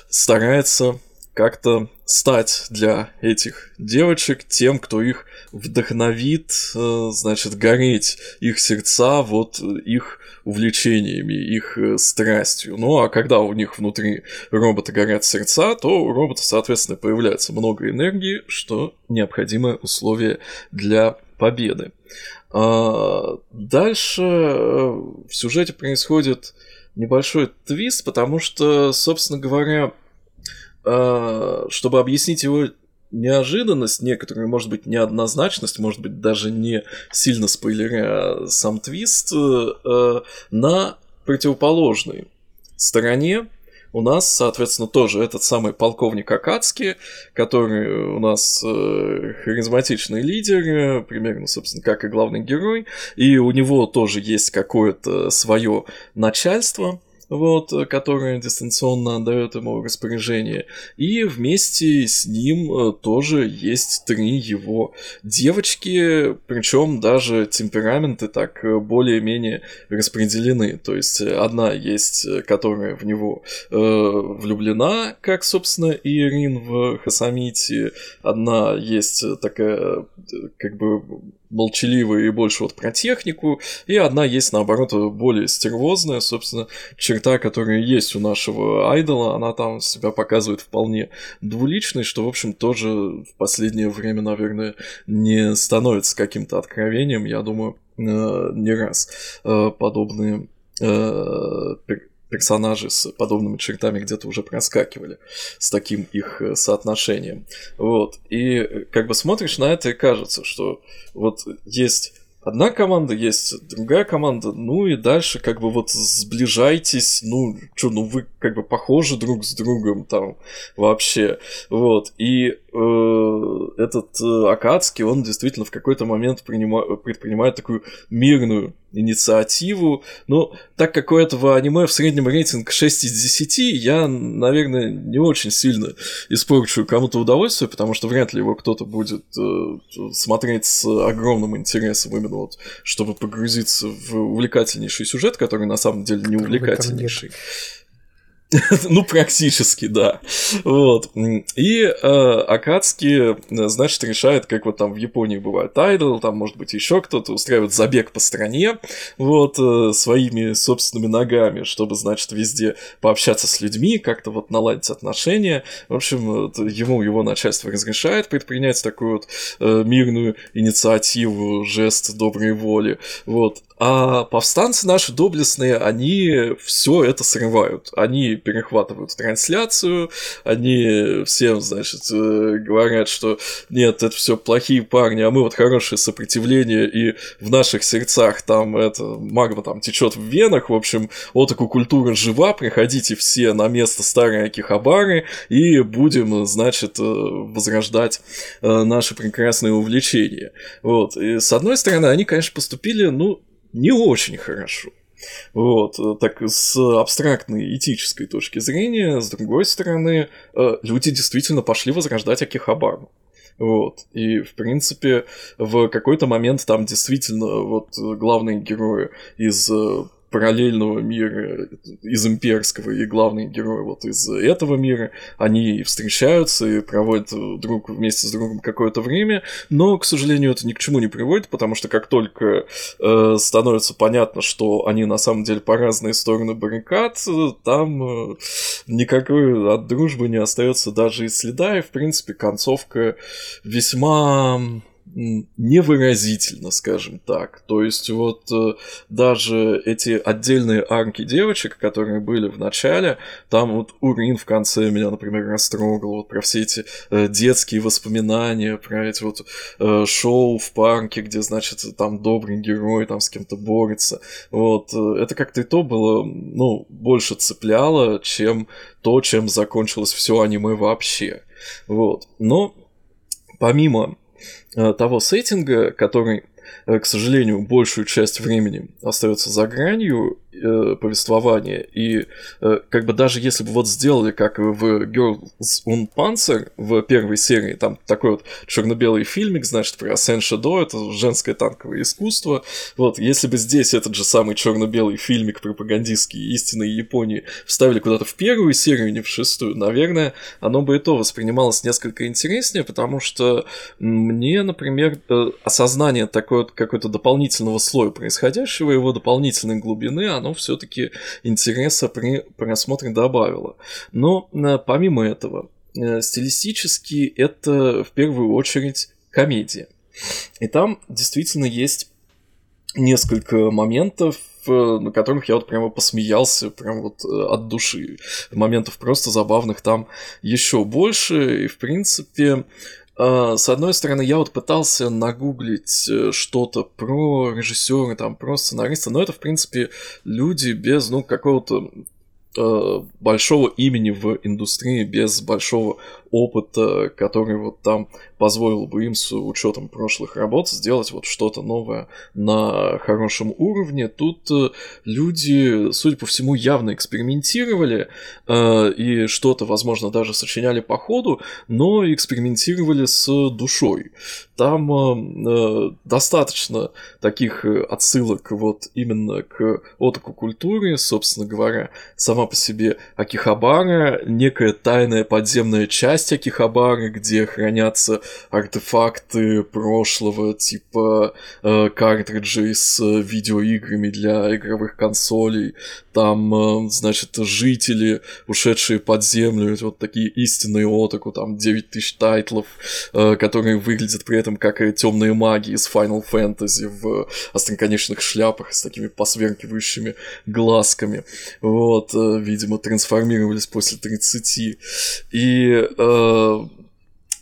старается как-то стать для этих девочек тем, кто их вдохновит, э, значит, гореть их сердца вот их увлечениями, их э, страстью. Ну а когда у них внутри робота горят сердца, то у робота, соответственно, появляется много энергии, что необходимое условие для победы. А дальше в сюжете происходит небольшой твист, потому что, собственно говоря, э, чтобы объяснить его неожиданность, некоторую, может быть, неоднозначность, может быть, даже не сильно спойлеря сам твист, э, на противоположной стороне у нас, соответственно, тоже этот самый полковник Акацки, который у нас э, харизматичный лидер, э, примерно, собственно, как и главный герой, и у него тоже есть какое-то свое начальство, вот, э, которая дистанционно отдает ему распоряжение. И вместе с ним э, тоже есть три его девочки, причем даже темпераменты так э, более-менее распределены. То есть одна есть, которая в него э, влюблена, как, собственно, и Ирин в Хасамите. Одна есть такая, как бы молчаливая и больше вот про технику, и одна есть, наоборот, более стервозная, собственно, черта, которая есть у нашего айдола, она там себя показывает вполне двуличной, что, в общем, тоже в последнее время, наверное, не становится каким-то откровением, я думаю, э, не раз э, подобные э, персонажи с подобными чертами где-то уже проскакивали с таким их э, соотношением. Вот. И э, как бы смотришь на это и кажется, что вот есть одна команда, есть другая команда, ну и дальше как бы вот сближайтесь, ну что, ну вы как бы похожи друг с другом там вообще, вот, и этот э, Акацкий, он действительно в какой-то момент принима- предпринимает такую мирную инициативу. Но так как у этого аниме в среднем рейтинг 6 из 10, я, наверное, не очень сильно испорчу кому-то удовольствие, потому что вряд ли его кто-то будет э, смотреть с огромным интересом, именно вот, чтобы погрузиться в увлекательнейший сюжет, который на самом деле не увлекательнейший. [laughs] ну, практически, да. Вот. И э, Акацки, значит, решает, как вот там в Японии бывает айдол, там, может быть, еще кто-то устраивает забег по стране, вот, э, своими собственными ногами, чтобы, значит, везде пообщаться с людьми, как-то вот наладить отношения. В общем, ему его начальство разрешает предпринять такую вот э, мирную инициативу, жест доброй воли. Вот. А повстанцы наши доблестные, они все это срывают. Они перехватывают трансляцию, они всем, значит, э, говорят, что нет, это все плохие парни, а мы вот хорошее сопротивление, и в наших сердцах там это магма там течет в венах, в общем, вот такая культура жива, приходите все на место старой Акихабары и будем, значит, э, возрождать э, наши прекрасные увлечения. Вот. И с одной стороны, они, конечно, поступили, ну, не очень хорошо. Вот, так с абстрактной этической точки зрения, с другой стороны, э, люди действительно пошли возрождать Акихабару. Вот. И, в принципе, в какой-то момент там действительно вот главные герои из э, параллельного мира, из имперского, и главные герои вот из этого мира, они встречаются и проводят друг вместе с другом какое-то время, но, к сожалению, это ни к чему не приводит, потому что как только э, становится понятно, что они на самом деле по разные стороны баррикад, там э, никакой от дружбы не остается даже и следа, и, в принципе, концовка весьма невыразительно, скажем так. То есть вот э, даже эти отдельные арки девочек, которые были в начале, там вот Урин в конце меня, например, растрогал, вот про все эти э, детские воспоминания, про эти вот э, шоу в парке, где, значит, там добрый герой там с кем-то борется. Вот, это как-то и то было, ну, больше цепляло, чем то, чем закончилось все аниме вообще. Вот. Но помимо того сеттинга, который, э, к сожалению, большую часть времени остается за гранью, э, повествования. И э, как бы даже если бы вот сделали, как в Girls on Panzer в первой серии, там такой вот черно-белый фильмик, значит, про Сен Шедо, это женское танковое искусство. Вот, если бы здесь этот же самый черно-белый фильмик пропагандистский истинной Японии вставили куда-то в первую серию, не в шестую, наверное, оно бы и то воспринималось несколько интереснее, потому что мне, например, э, осознание такой какой-то дополнительного слоя происходящего, его дополнительной глубины, оно все-таки интереса при просмотре добавило. Но э, помимо этого, э, стилистически это в первую очередь комедия. И там действительно есть несколько моментов, э, на которых я вот прямо посмеялся, прям вот от души. Моментов просто забавных там еще больше, и в принципе с одной стороны, я вот пытался нагуглить э, что-то про режиссера, там, про сценариста, но это, в принципе, люди без, ну, какого-то э, большого имени в индустрии, без большого опыта, который вот там позволил бы им с учетом прошлых работ сделать вот что-то новое на хорошем уровне. Тут э, люди, судя по всему, явно экспериментировали э, и что-то, возможно, даже сочиняли по ходу, но экспериментировали с душой. Там э, достаточно таких отсылок вот именно к отаку культуре, собственно говоря, сама по себе Акихабара, некая тайная подземная часть Акихабары, где хранятся артефакты прошлого, типа э, картриджей с видеоиграми для игровых консолей. Там, э, значит, жители, ушедшие под землю, вот такие истинные отаку, там 9000 тайтлов, э, которые выглядят при этом как темные маги из Final Fantasy в остроконечных шляпах с такими посверкивающими глазками. Вот, э, видимо, трансформировались после 30. И э, uh,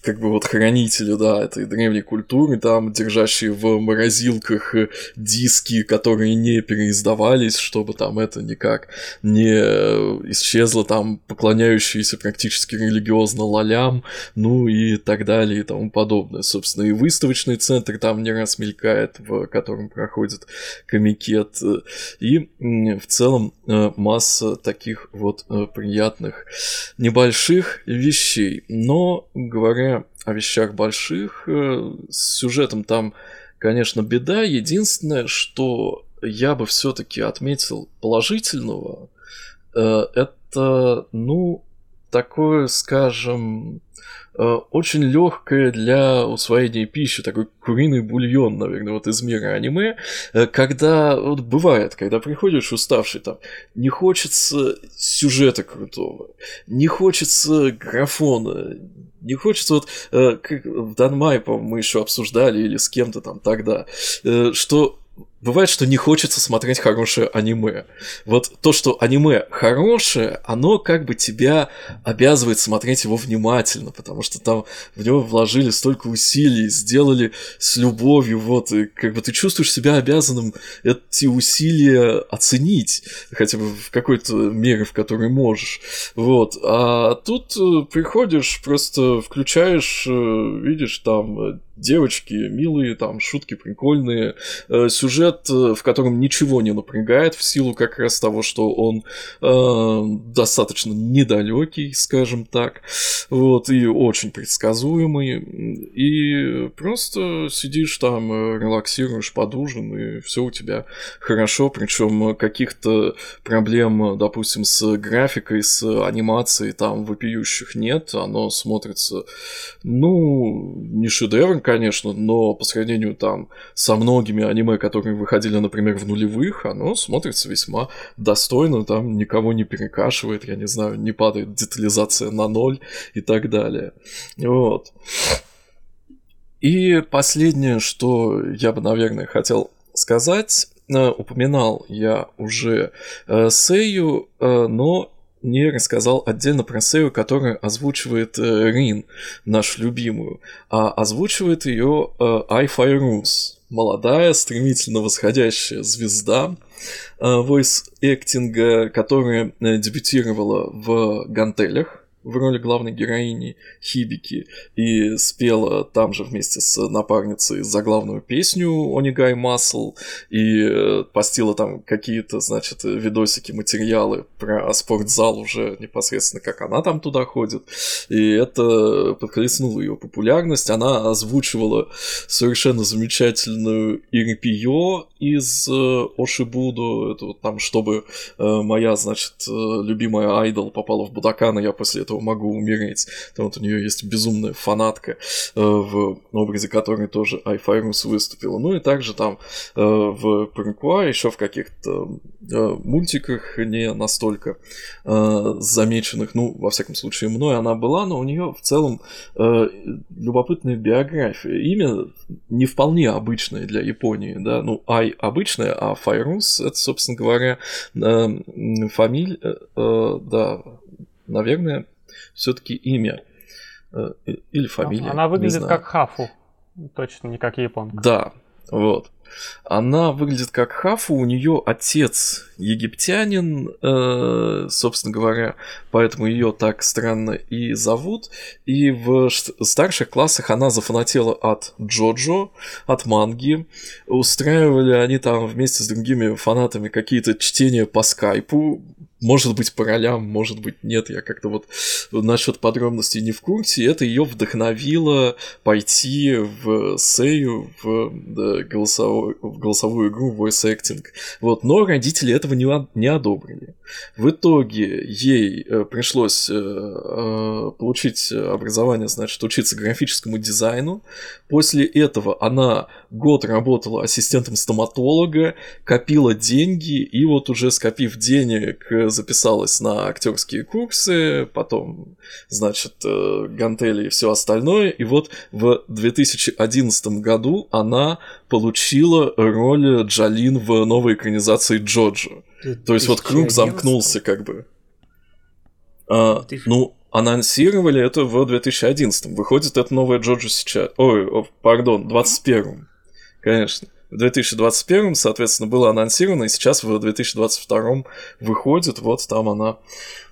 как бы вот хранители, да, этой древней культуры, там, держащие в морозилках э, диски, которые не переиздавались, чтобы там это никак не э, исчезло, там, поклоняющиеся практически религиозно лолям, ну и так далее и тому подобное. Собственно, и выставочный центр там не раз мелькает, в котором проходит комикет. И в целом э, масса таких вот приятных небольших вещей. Но, говоря о вещах больших. Э, с сюжетом там, конечно, беда. Единственное, что я бы все-таки отметил положительного, Э, это, ну, такое, скажем, очень легкое для усвоения пищи, такой куриный бульон, наверное, вот из мира аниме, э, когда вот бывает, когда приходишь уставший там, не хочется сюжета крутого, не хочется графона, не хочется вот, э, как в Данмай, по-моему, мы еще обсуждали или с кем-то там тогда, что Бывает, что не хочется смотреть хорошее аниме. Вот то, что аниме хорошее, оно как бы тебя обязывает смотреть его внимательно, потому что там в него вложили столько усилий, сделали с любовью, вот, и как бы ты чувствуешь себя обязанным эти усилия оценить, хотя бы в какой-то мере, в которой можешь. Вот. А тут э, приходишь, просто включаешь, э, видишь там девочки милые, там шутки прикольные, э, сюжет, э, в котором ничего не напрягает в силу как раз того, что он э, достаточно недалекий, скажем так, вот, и очень предсказуемый, и просто сидишь там, э, релаксируешь под ужин, и все у тебя хорошо, причем каких-то проблем, допустим, с графикой, с анимацией там вопиющих нет, оно смотрится, ну, не шедевр, конечно, но по сравнению там со многими аниме, которые выходили, например, в нулевых, оно смотрится весьма достойно, там никого не перекашивает, я не знаю, не падает детализация на ноль и так далее. Вот. И последнее, что я бы, наверное, хотел сказать, э, упоминал я уже э, Сею, э, но не рассказал отдельно про Сею, которая озвучивает э, Рин, нашу любимую, а озвучивает ее э, iFirus, молодая, стремительно восходящая звезда э, войс-эктинга, которая э, дебютировала в «Гантелях», в роли главной героини Хибики и спела там же вместе с напарницей заглавную песню Онигай Масл и э, постила там какие-то, значит, видосики, материалы про спортзал уже непосредственно, как она там туда ходит. И это подхлестнуло ее популярность. Она озвучивала совершенно замечательную Ирипио из э, Ошибуду. Это вот там, чтобы э, моя, значит, любимая айдол попала в Будакана, я после этого могу умереть. Там вот у нее есть безумная фанатка, э, в образе которой тоже Айфайрус выступила. Ну и также там э, в Парикуа, еще в каких-то э, мультиках не настолько э, замеченных, ну, во всяком случае, мной она была, но у нее в целом э, любопытная биография. Имя не вполне обычное для Японии, да, ну, Ай обычное, а Файрус это, собственно говоря, э, фамилия, э, э, да, наверное, все-таки имя э, или фамилия. Она выглядит как Хафу, точно не как японка. Да, вот. Она выглядит как Хафу, у нее отец египтянин, э, собственно говоря, поэтому ее так странно и зовут. И в старших классах она зафанатела от Джоджо, от манги. Устраивали они там вместе с другими фанатами какие-то чтения по скайпу, может быть, по ролям, может быть, нет. Я как-то вот насчет подробностей не в курсе. Это ее вдохновило пойти в Сею, в, да, голосовой, в голосовую игру Voice Acting. Вот, но родители этого не, не одобрили. В итоге ей э, пришлось э, э, получить образование, значит, учиться графическому дизайну. После этого она год работала ассистентом стоматолога, копила деньги, и вот уже скопив денег, записалась на актерские курсы, потом, значит, э, гантели и все остальное. И вот в 2011 году она получила роль Джалин в новой экранизации Джоджо. То есть вот круг замкнулся как бы. А, ну, анонсировали это в 2011. Выходит это новая Джоджо сейчас. Ой, пардон, 21 Конечно. В 2021, соответственно, было анонсировано, и сейчас в 2022 выходит, вот там она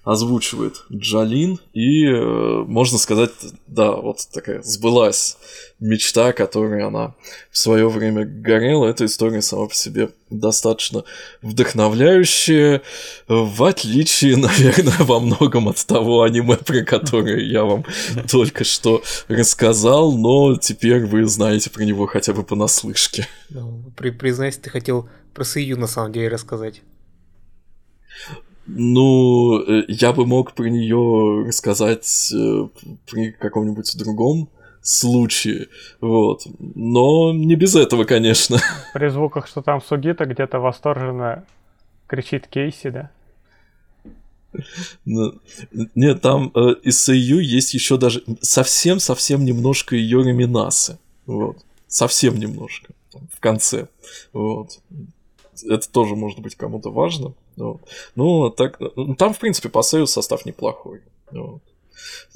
озвучивает Джалин, и, э, можно сказать, да, вот такая сбылась мечта, которой она в свое время горела. Эта история сама по себе достаточно вдохновляющая, в отличие, [laughs] наверное, во многом от того аниме, про которое я вам [laughs] только что рассказал, но теперь вы знаете про него хотя бы понаслышке. Ну, при, признайся, ты хотел про Сию на самом деле рассказать. Ну, э, я бы мог про нее рассказать э, при каком-нибудь другом случае, вот. Но не без этого, конечно. [laughs] При звуках, что там Сугита где-то восторженно кричит Кейси, да? Ну, Нет, там э, из Сэйю есть еще даже совсем-совсем немножко ее реминасы. Вот. Совсем немножко. В конце. Вот. Это тоже может быть кому-то важно. Вот. Ну, так, ну, там, в принципе, по Сэю состав неплохой. Вот.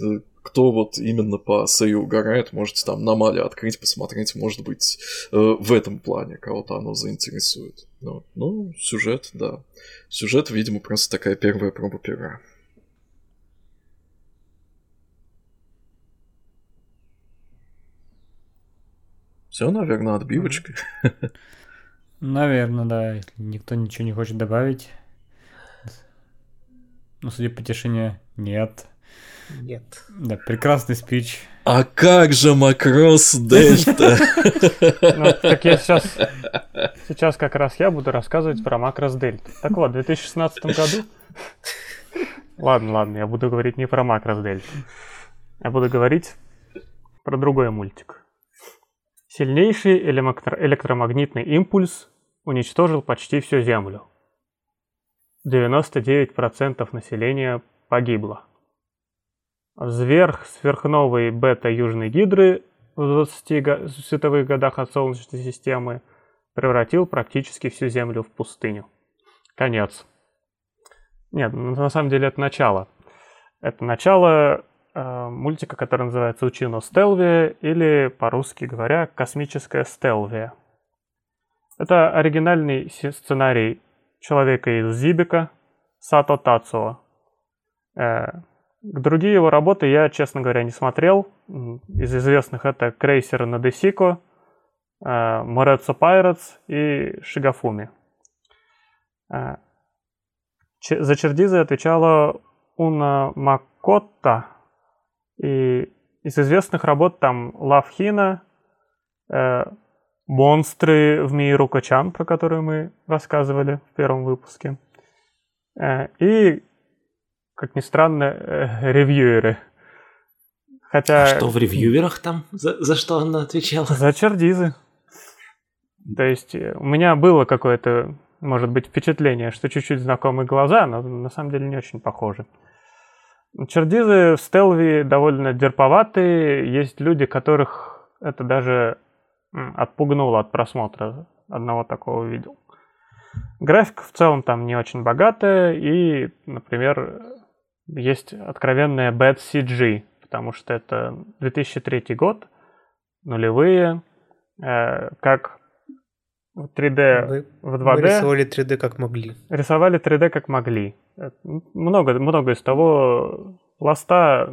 Э, Кто вот именно по Сэю угорает, можете там на Мале открыть, посмотреть, может быть, э, в этом плане кого-то оно заинтересует. Вот. Ну, сюжет, да. Сюжет, видимо, просто такая первая проба пера. Все, наверное, отбивочкой. Наверное, да. Никто ничего не хочет добавить. Ну, судя по тишине, нет. Нет. Да, прекрасный спич. А как же Макрос Дельта? Ну, так я сейчас, сейчас как раз я буду рассказывать про Макрос Дельта. Так вот, в 2016 году... [laughs] Ладно, ладно, я буду говорить не про Макрос Дельта. Я буду говорить про другой мультик. Сильнейший электромагнитный импульс уничтожил почти всю Землю. 99% населения погибло. Зверх сверхновой бета Южной Гидры в 20 го- световых годах от Солнечной системы превратил практически всю Землю в пустыню. Конец. Нет, ну, на самом деле это начало. Это начало э, мультика, который называется Учино Стелвия, или, по-русски говоря, Космическая Стелвия. Это оригинальный сценарий человека из Зибика, Сато Тацуо. Э, Другие его работы я, честно говоря, не смотрел. Из известных это Крейсер Надесико, Морецо Пайратс и Шигафуми. Э, За Чердизы отвечала Уна Макотта. И из известных работ там Лав Хина, э, Монстры в мире Рукачан, про которую мы рассказывали в первом выпуске. Э, И, как ни странно, э, ревьюеры. Хотя... А что в ревьюверах там? За, за что она отвечала? За чердизы. То есть э, у меня было какое-то, может быть, впечатление, что чуть-чуть знакомые глаза, но на самом деле не очень похожи. Чердизы в Стелви довольно дерповатые. Есть люди, которых это даже отпугнуло от просмотра. Одного такого видел. Графика в целом там не очень богатая. И, например, есть откровенная bad CG, потому что это 2003 год, нулевые, э, как в 3D, Мы, в мы 2D рисовали 3D как могли. рисовали 3D как могли. Э, Много, много из того пласта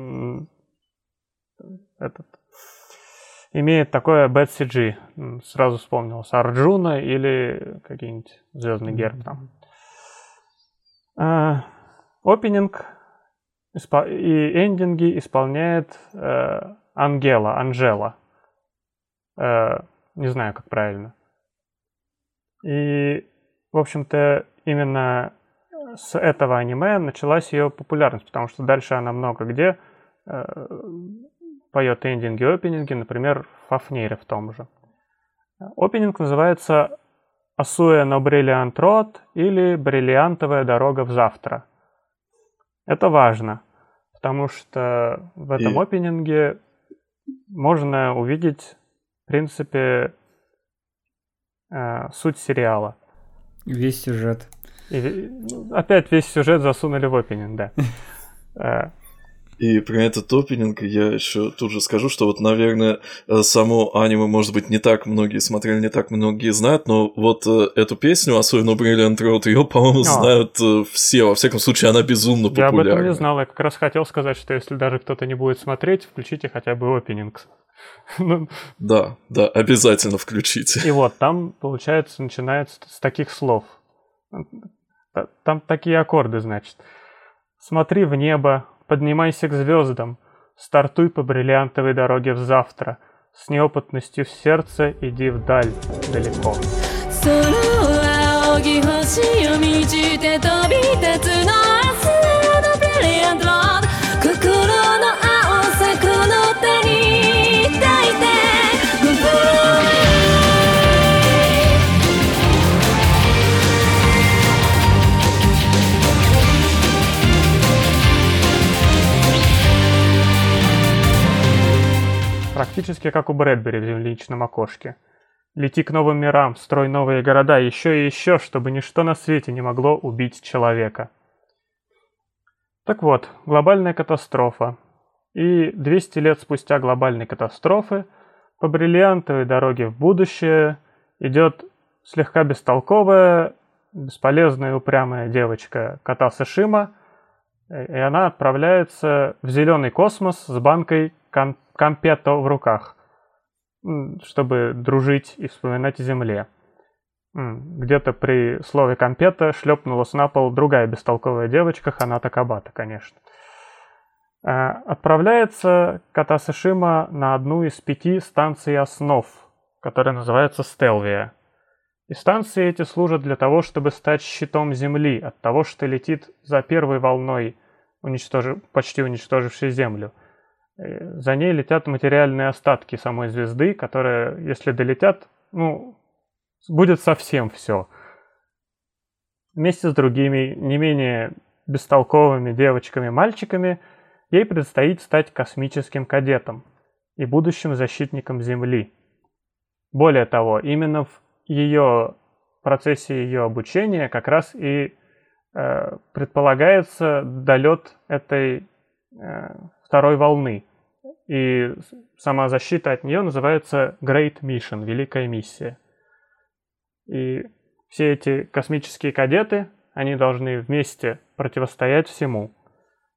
этот, имеет такое Bad CG. Сразу вспомнилось Арджуна или какие-нибудь Звездный герб там. А, Опенинг и эндинги исполняет э, Ангела, Анжела. Э, не знаю, как правильно. И, в общем-то, именно с этого аниме началась ее популярность, потому что дальше она много где э, поет эндинги и опенинги, например, в Фафнере в том же. Опенинг называется «Асуэ но бриллиант рот» или «Бриллиантовая дорога в завтра». Это важно, потому что в этом И- опенинге можно увидеть, в принципе, э, суть сериала. Весь сюжет. И ну, опять весь сюжет засунули в опенинг, да. [laughs] И про этот опенинг я еще тут же скажу, что вот, наверное, э, само аниме, может быть, не так многие смотрели, не так многие знают, но вот э, эту песню, особенно Brilliant Road, ее, по-моему, А. знают э, все. Во всяком случае, она безумно Я об популярна. этом не знал. Я как раз хотел сказать, что если даже кто-то не будет смотреть, включите хотя бы опенинг. [laughs] Ну, Да, да, обязательно включите. И вот там, получается, начинается с таких слов. Там такие аккорды, значит. Смотри в небо, поднимайся к звездам, стартуй по бриллиантовой дороге в завтра. С неопытностью в сердце иди вдаль, далеко. その青 ぎ星を満ちて飛び立つの明 Практически как у Брэдбери в земляничном окошке. Лети к новым мирам, строй новые города, еще и еще, чтобы ничто на свете не могло убить человека. Так вот, глобальная катастрофа. И 200 лет спустя глобальной катастрофы по бриллиантовой дороге в будущее идет слегка бестолковая, бесполезная и упрямая девочка кота Сашима, и она отправляется в зеленый космос с банкой кон- компетто в руках, чтобы дружить и вспоминать о Земле. Где-то при слове компета шлепнулась на пол другая бестолковая девочка, Ханата Кабата, конечно. Э, Отправляется Ката Сашима на одну из пяти станций основ, которая называется Стелвия. И станции эти служат для того, чтобы стать щитом Земли от того, что летит за первой волной, уничтожи- почти уничтожившей Землю. Э, За ней летят материальные остатки самой звезды, которые, если долетят, ну, будет совсем все. Вместе с другими, не менее бестолковыми девочками-мальчиками, ей предстоит стать космическим кадетом и будущим защитником Земли. Более того, именно в ее процессе ее обучения как раз и э, предполагается долет этой э, второй волны. И сама защита от нее называется Great Mission, Великая миссия. И все эти космические кадеты, они должны вместе противостоять всему.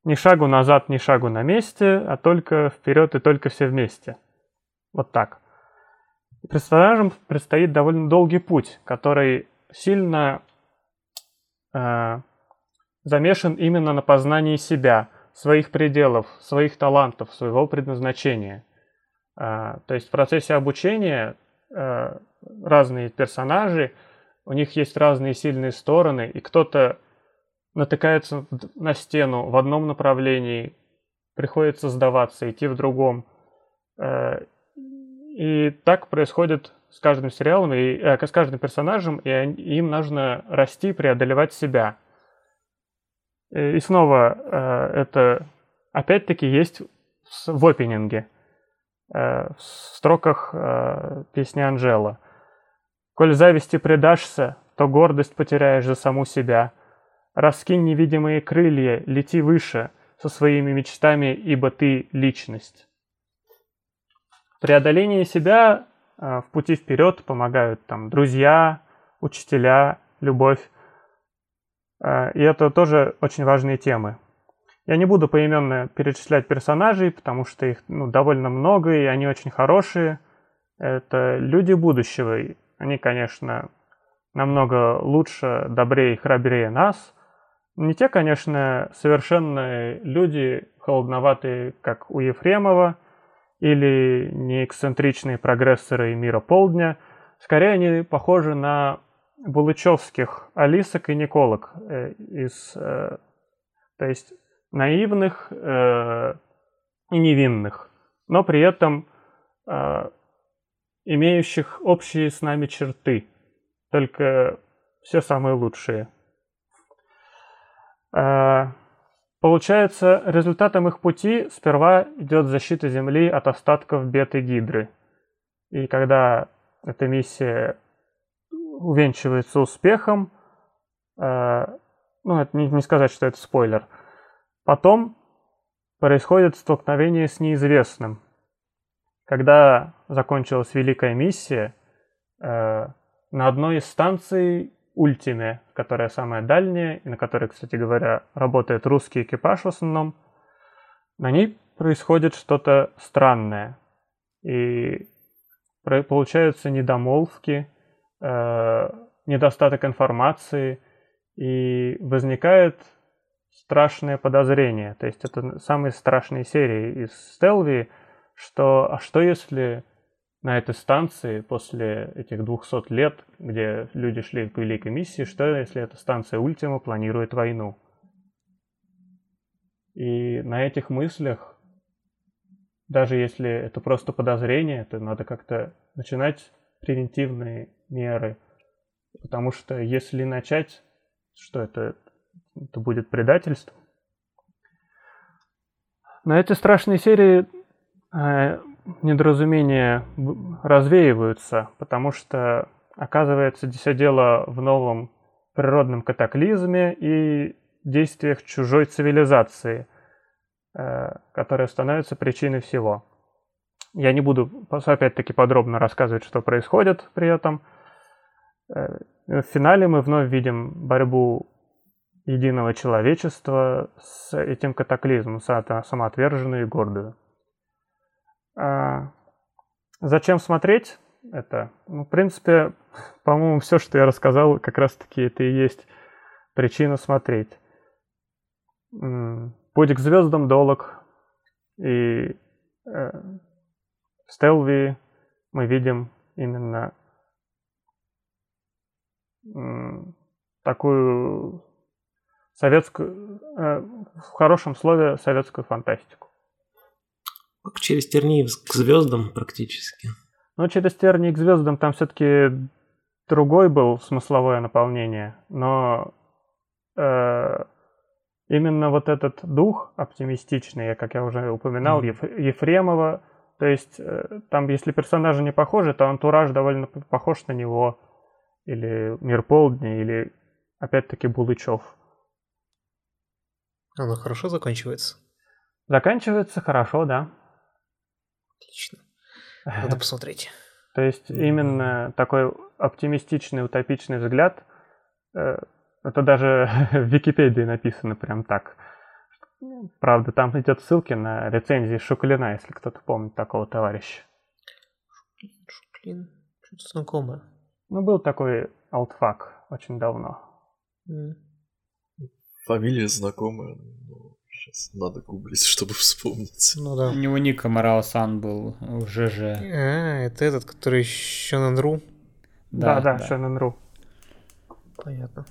Ни шагу назад, ни шагу на месте, а только вперед и только все вместе. Вот так. Персонажам предстоит довольно долгий путь, который сильно э, замешан именно на познании себя, своих пределов, своих талантов, своего предназначения. А, То есть в процессе обучения э, разные персонажи, у них есть разные сильные стороны, и кто-то натыкается на стену в одном направлении, приходится сдаваться, идти в другом. Э, И так происходит с каждым сериалом, и э, с каждым персонажем, и им нужно расти, преодолевать себя. Э, И снова э, это опять-таки есть в опенинге, э, в строках песни Анжела. «Коль зависти предашься, то гордость потеряешь за саму себя. Раскинь невидимые крылья, лети выше со своими мечтами, ибо ты — личность». Преодоление себя в пути вперед помогают там друзья, учителя, любовь. Э, И это тоже очень важные темы. Я не буду поименно перечислять персонажей, потому что их ну, довольно много, и они очень хорошие. Это люди будущего. и Они, конечно, намного лучше, добрее и храбрее нас. Не те, конечно, совершенные люди, холодноватые, как у Ефремова, или не эксцентричные прогрессоры мира полдня. Скорее, они похожи на булычевских Алисок и Николок э, из, э, то есть наивных э, и невинных, но при этом э, имеющих общие с нами черты, только все самые лучшие. Э, Получается, результатом их пути сперва идет защита Земли от остатков беты-гидры. И когда эта миссия увенчивается успехом, э, ну, это не, сказать, что это спойлер, потом происходит столкновение с неизвестным. Когда закончилась великая миссия, э, на одной из станций Ультиме, которая самая дальняя, и на которой, кстати говоря, работает русский экипаж в основном, на ней происходит что-то странное. И получаются недомолвки, недостаток информации, и возникает страшное подозрение. То есть это самые страшные серии из Стелви, что а что если на этой станции после этих 200 лет, где люди шли к Великой миссии, что если эта станция Ультима планирует войну? И на этих мыслях, даже если это просто подозрение, то надо как-то начинать превентивные меры. Потому что если начать, что это, это будет предательство. На эти страшные серии э, недоразумения развеиваются, потому что оказывается все дело в новом природном катаклизме и действиях чужой цивилизации, э, которая становится причиной всего. Я не буду опять-таки подробно рассказывать, что происходит при этом. Э, в финале мы вновь видим борьбу единого человечества с этим катаклизмом, самоотверженную и гордую. А зачем смотреть это? Ну, в принципе, по-моему, все, что я рассказал, как раз-таки это и есть причина смотреть. Путь к звездам долг. И э, Стелви мы видим именно такую советскую, э, в хорошем слове, советскую фантастику. Как через тернии к звездам практически. Ну, через тернии к звездам там все-таки другой был смысловое наполнение, но э, именно вот этот дух оптимистичный, как я уже упоминал, mm. Ефремова, то есть э, там, если персонажи не похожи, то антураж довольно похож на него, или Мир Полдня, или опять-таки Булычев. Оно хорошо заканчивается? Заканчивается хорошо, да. Отлично. Надо посмотреть. То есть именно такой оптимистичный, утопичный взгляд, э, это даже [laughs] в Википедии написано прям так. Правда, там идет ссылки на рецензии Шуклина, если кто-то помнит такого товарища. Шуклин, что-то знакомое. Ну, был такой алтфак очень давно. Mm. Фамилия знакомая, но сейчас надо гуглить, [laughs] чтобы вспомнить. Ну да. У него Ника Морал-сан был в ЖЖ. А, это этот, который Шоненру? Да, да, да, Шоненру. Понятно.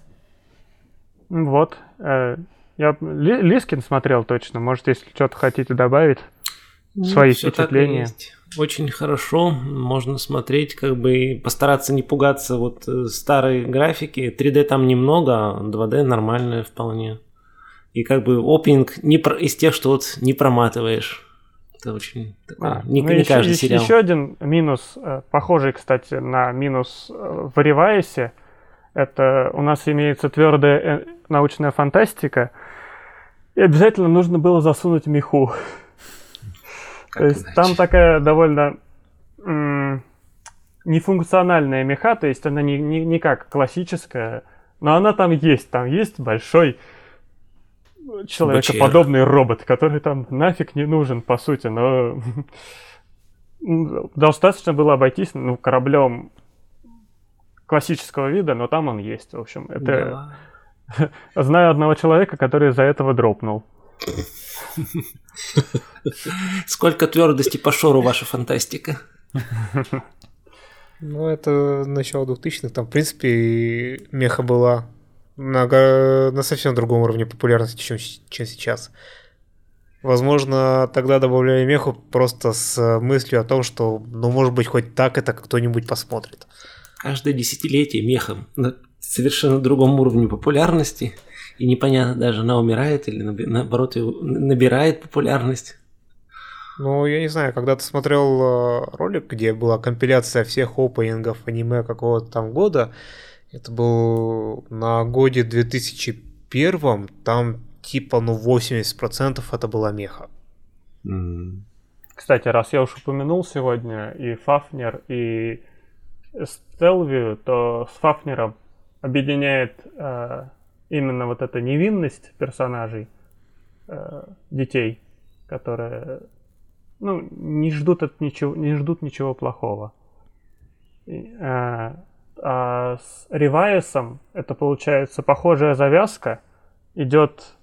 Вот. Э, я Лискин смотрел точно. Может, если что-то хотите добавить, ну, свои впечатления. Очень хорошо, можно смотреть, как бы постараться не пугаться вот э, старой графики. 3D там немного, 2D а нормальная вполне. И как бы опенинг не про... из тех, что вот не проматываешь. Это очень такой, а, не, ну, не еще, каждый еще, сериал. Еще один минус, э, похожий, кстати, на минус в Ревайсе, это у нас имеется твердая научная фантастика, и обязательно нужно было засунуть меху. То есть иначе? там такая довольно м- нефункциональная меха, то есть она не, не, не как классическая, но она там есть. Там есть большой человекоподобный робот, который там нафиг не нужен, по сути, но [laughs] достаточно было обойтись ну, кораблем классического вида, но там он есть. В общем, это... Да. [laughs] Знаю одного человека, который из-за этого дропнул. Сколько твердости по шору ваша фантастика? Ну, это начало 2000-х. Там, в принципе, меха была на, на совсем другом уровне популярности, чем, чем сейчас. Возможно, тогда добавляли меху просто с мыслью о том, что, ну, может быть, хоть так это кто-нибудь посмотрит. Каждое десятилетие мехом на совершенно другом уровне популярности – и непонятно даже, она умирает или наоборот набирает популярность. Ну, я не знаю, когда ты смотрел э, ролик, где была компиляция всех опенингов аниме какого-то там года, это был на годе 2001, там типа, ну, 80% это была меха. Mm. Кстати, раз я уж упомянул сегодня и Фафнер, и Стелвию, то с Фафнером объединяет э, именно вот эта невинность персонажей, э, детей, которые ну, не ждут от ничего, не ждут ничего плохого. И, э, а с Ревайесом это получается похожая завязка. Идет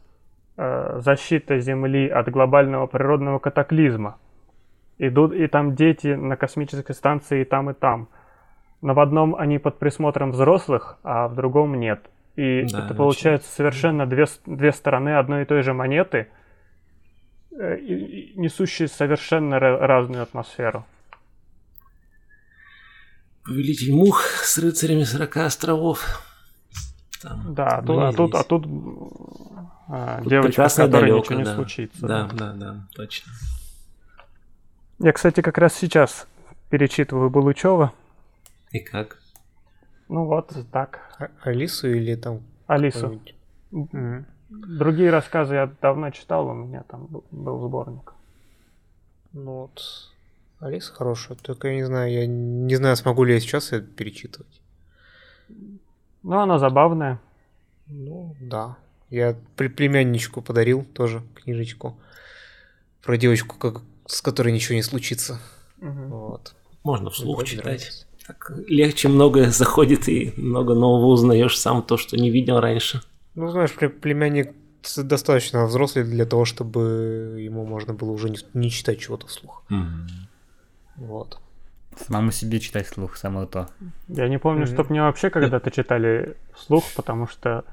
э, защита Земли от глобального природного катаклизма. Идут, и там дети на космической станции и там, и там. Но в одном они под присмотром взрослых, а в другом нет. И Да, это очень. получается совершенно две, две стороны одной и той же монеты, э, несущие совершенно ра- разную атмосферу. Повелитель мух с рыцарями 40 островов. Там Да, а тут, а тут, а тут, а, Тут девочка, с которой далёка, ничего не да. случится. Да, да, да, точно. Я, кстати, как раз сейчас перечитываю Булычева. И как? Ну вот, так. А- Алису или там Алису. Другие рассказы я давно читал, у меня там был, был сборник. Ну вот. Алиса хорошая, только я не знаю, я не знаю, смогу ли я сейчас это перечитывать. Ну, она забавная. Ну, да. Я при племянничку подарил тоже книжечку про девочку, как, с которой ничего не случится. Вот. Можно вслух Вроде читать. нравится. Так легче многое [laughs] заходит и много нового узнаешь сам то, что не видел раньше. Ну, знаешь, пле- племянник достаточно взрослый для того, чтобы ему можно было уже не, не читать чего-то вслух. Вот. Самому себе читать вслух, самое то. Я не помню, Мгм. чтоб мне вообще когда-то читали вслух, потому что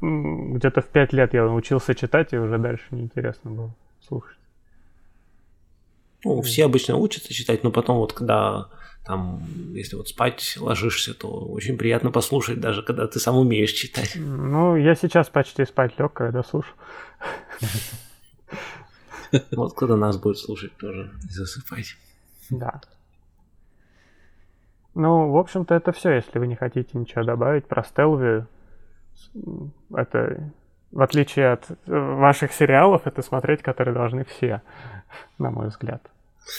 где-то в пять лет я научился читать, и уже дальше неинтересно было слушать. Ну, все обычно учатся читать, но потом вот когда там, если вот спать ложишься, то очень приятно послушать, даже когда ты сам умеешь читать. Ну, я сейчас почти спать лег, когда слушаю. Вот кто-то нас будет слушать тоже и засыпать. Да. Ну, в общем-то, это все, если вы не хотите ничего добавить про Стелви. Это, в отличие от э, ваших сериалов, это смотреть, которые должны все, на мой взгляд.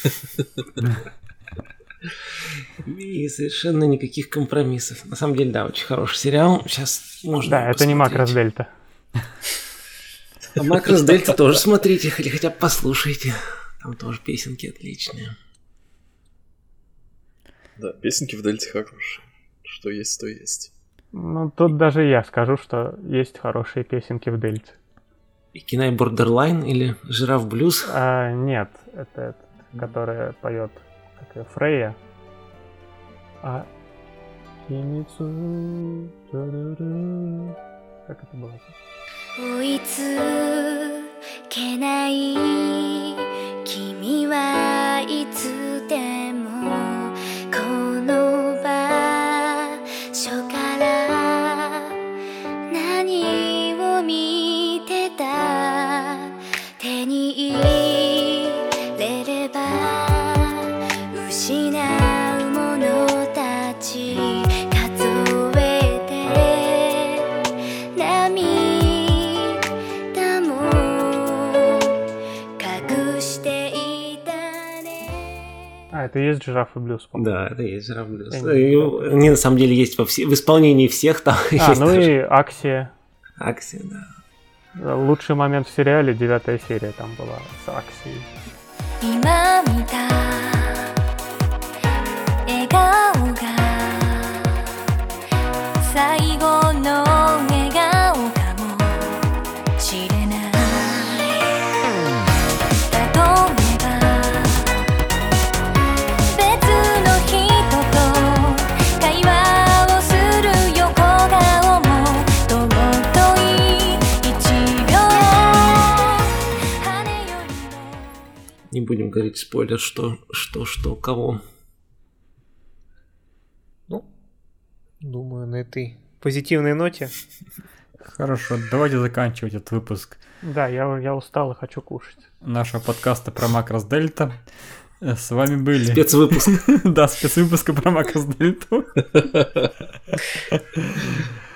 [laughs] И совершенно никаких компромиссов. На самом деле, да, очень хороший сериал. Сейчас можно Да, это не посмотреть. Макрос Дельта. А Макрос Дельта тоже смотрите, или хотя бы послушайте. Там тоже песенки отличные. Да, песенки в Дельте хорошие. Что есть, то есть. Ну, тут даже я скажу, что есть хорошие песенки в Дельте. И Кинай Бордерлайн или Жираф Блюз. А, нет, это этот, которая поет как её, Фрейя. А Химицу, та-ра-ра. Как это было? 追いつけない君はいつでも жираф и блюз, по-моему. Да, это и есть Жираф Блюз. Я не И Они на самом деле есть во все... в исполнении всех там. А, есть ну даже и Аксия. Аксия, да. Лучший момент в сериале, девятая серия там была с Аксией. Не будем говорить спойлер, что, что, что, кого. Ну, думаю, на этой позитивной ноте. Хорошо, давайте заканчивать этот выпуск Да, я, я устал и хочу кушать. нашего подкаста про Макрос Дельта. С вами были... Спецвыпуск. [laughs] Да, спецвыпуска про Макрос Дельту.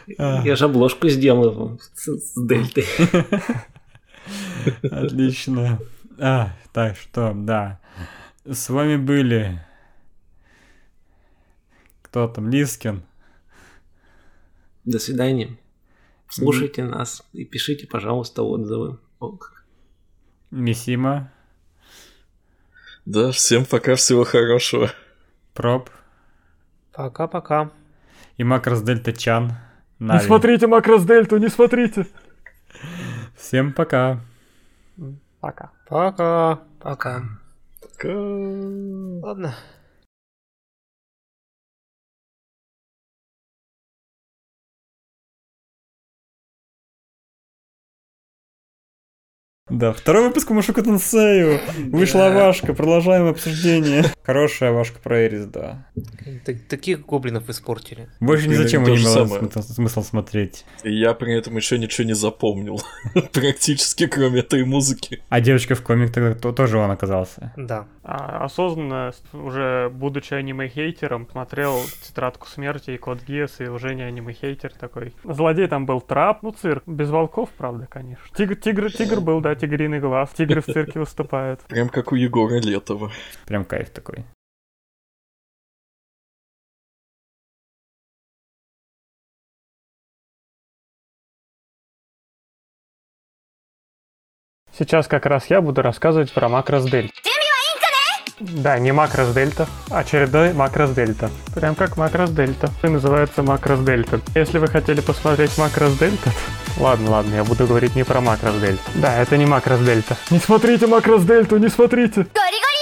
Я же обложку сделал с, с дельтой. Отлично. А, так что, да. С вами были... Кто там? Лискин. До свидания. Слушайте нас и пишите, пожалуйста, отзывы. Мисима. Да, всем пока, всего хорошего. Проб. Пока-пока. И Макрос Дельта Чан. Не Нави. смотрите Макрос Дельту, не смотрите! Всем пока. Пока. Пока. Пока. Ка- Ладно. Да, второй выпуск Машука Тенсею. [laughs] Вышла Авашка, продолжаем обсуждение. [laughs] Хорошая Авашка про Эрис, да. Так- таких гоблинов испортили. Больше ни зачем не было самое. смысл- смысл смотреть. И я при этом еще ничего не запомнил. [laughs] Практически, кроме этой музыки. А девочка в комик тогда то- тоже он оказался. Да. А, осознанно, уже будучи аниме-хейтером, смотрел «Тетрадку смерти» и «Код Гиас», и уже не аниме-хейтер такой. Злодей там был трап, ну цирк, без волков, правда, конечно. Тигр, тигр, тигр был, да, тигриный глаз. Тигры в цирке выступают. Прям как у Егора Летова. Прям кайф такой. Сейчас как раз я буду рассказывать про макрос дельта. Да, не макрос дельта, очередной а макрос дельта. Прям как макрос дельта. И называется макрос дельта. Если вы хотели посмотреть макрос дельта, Ладно, ладно, я буду говорить не про макрос дельта. Да, это не макрос дельта. Не смотрите макрос дельту, не смотрите. Гори, гори!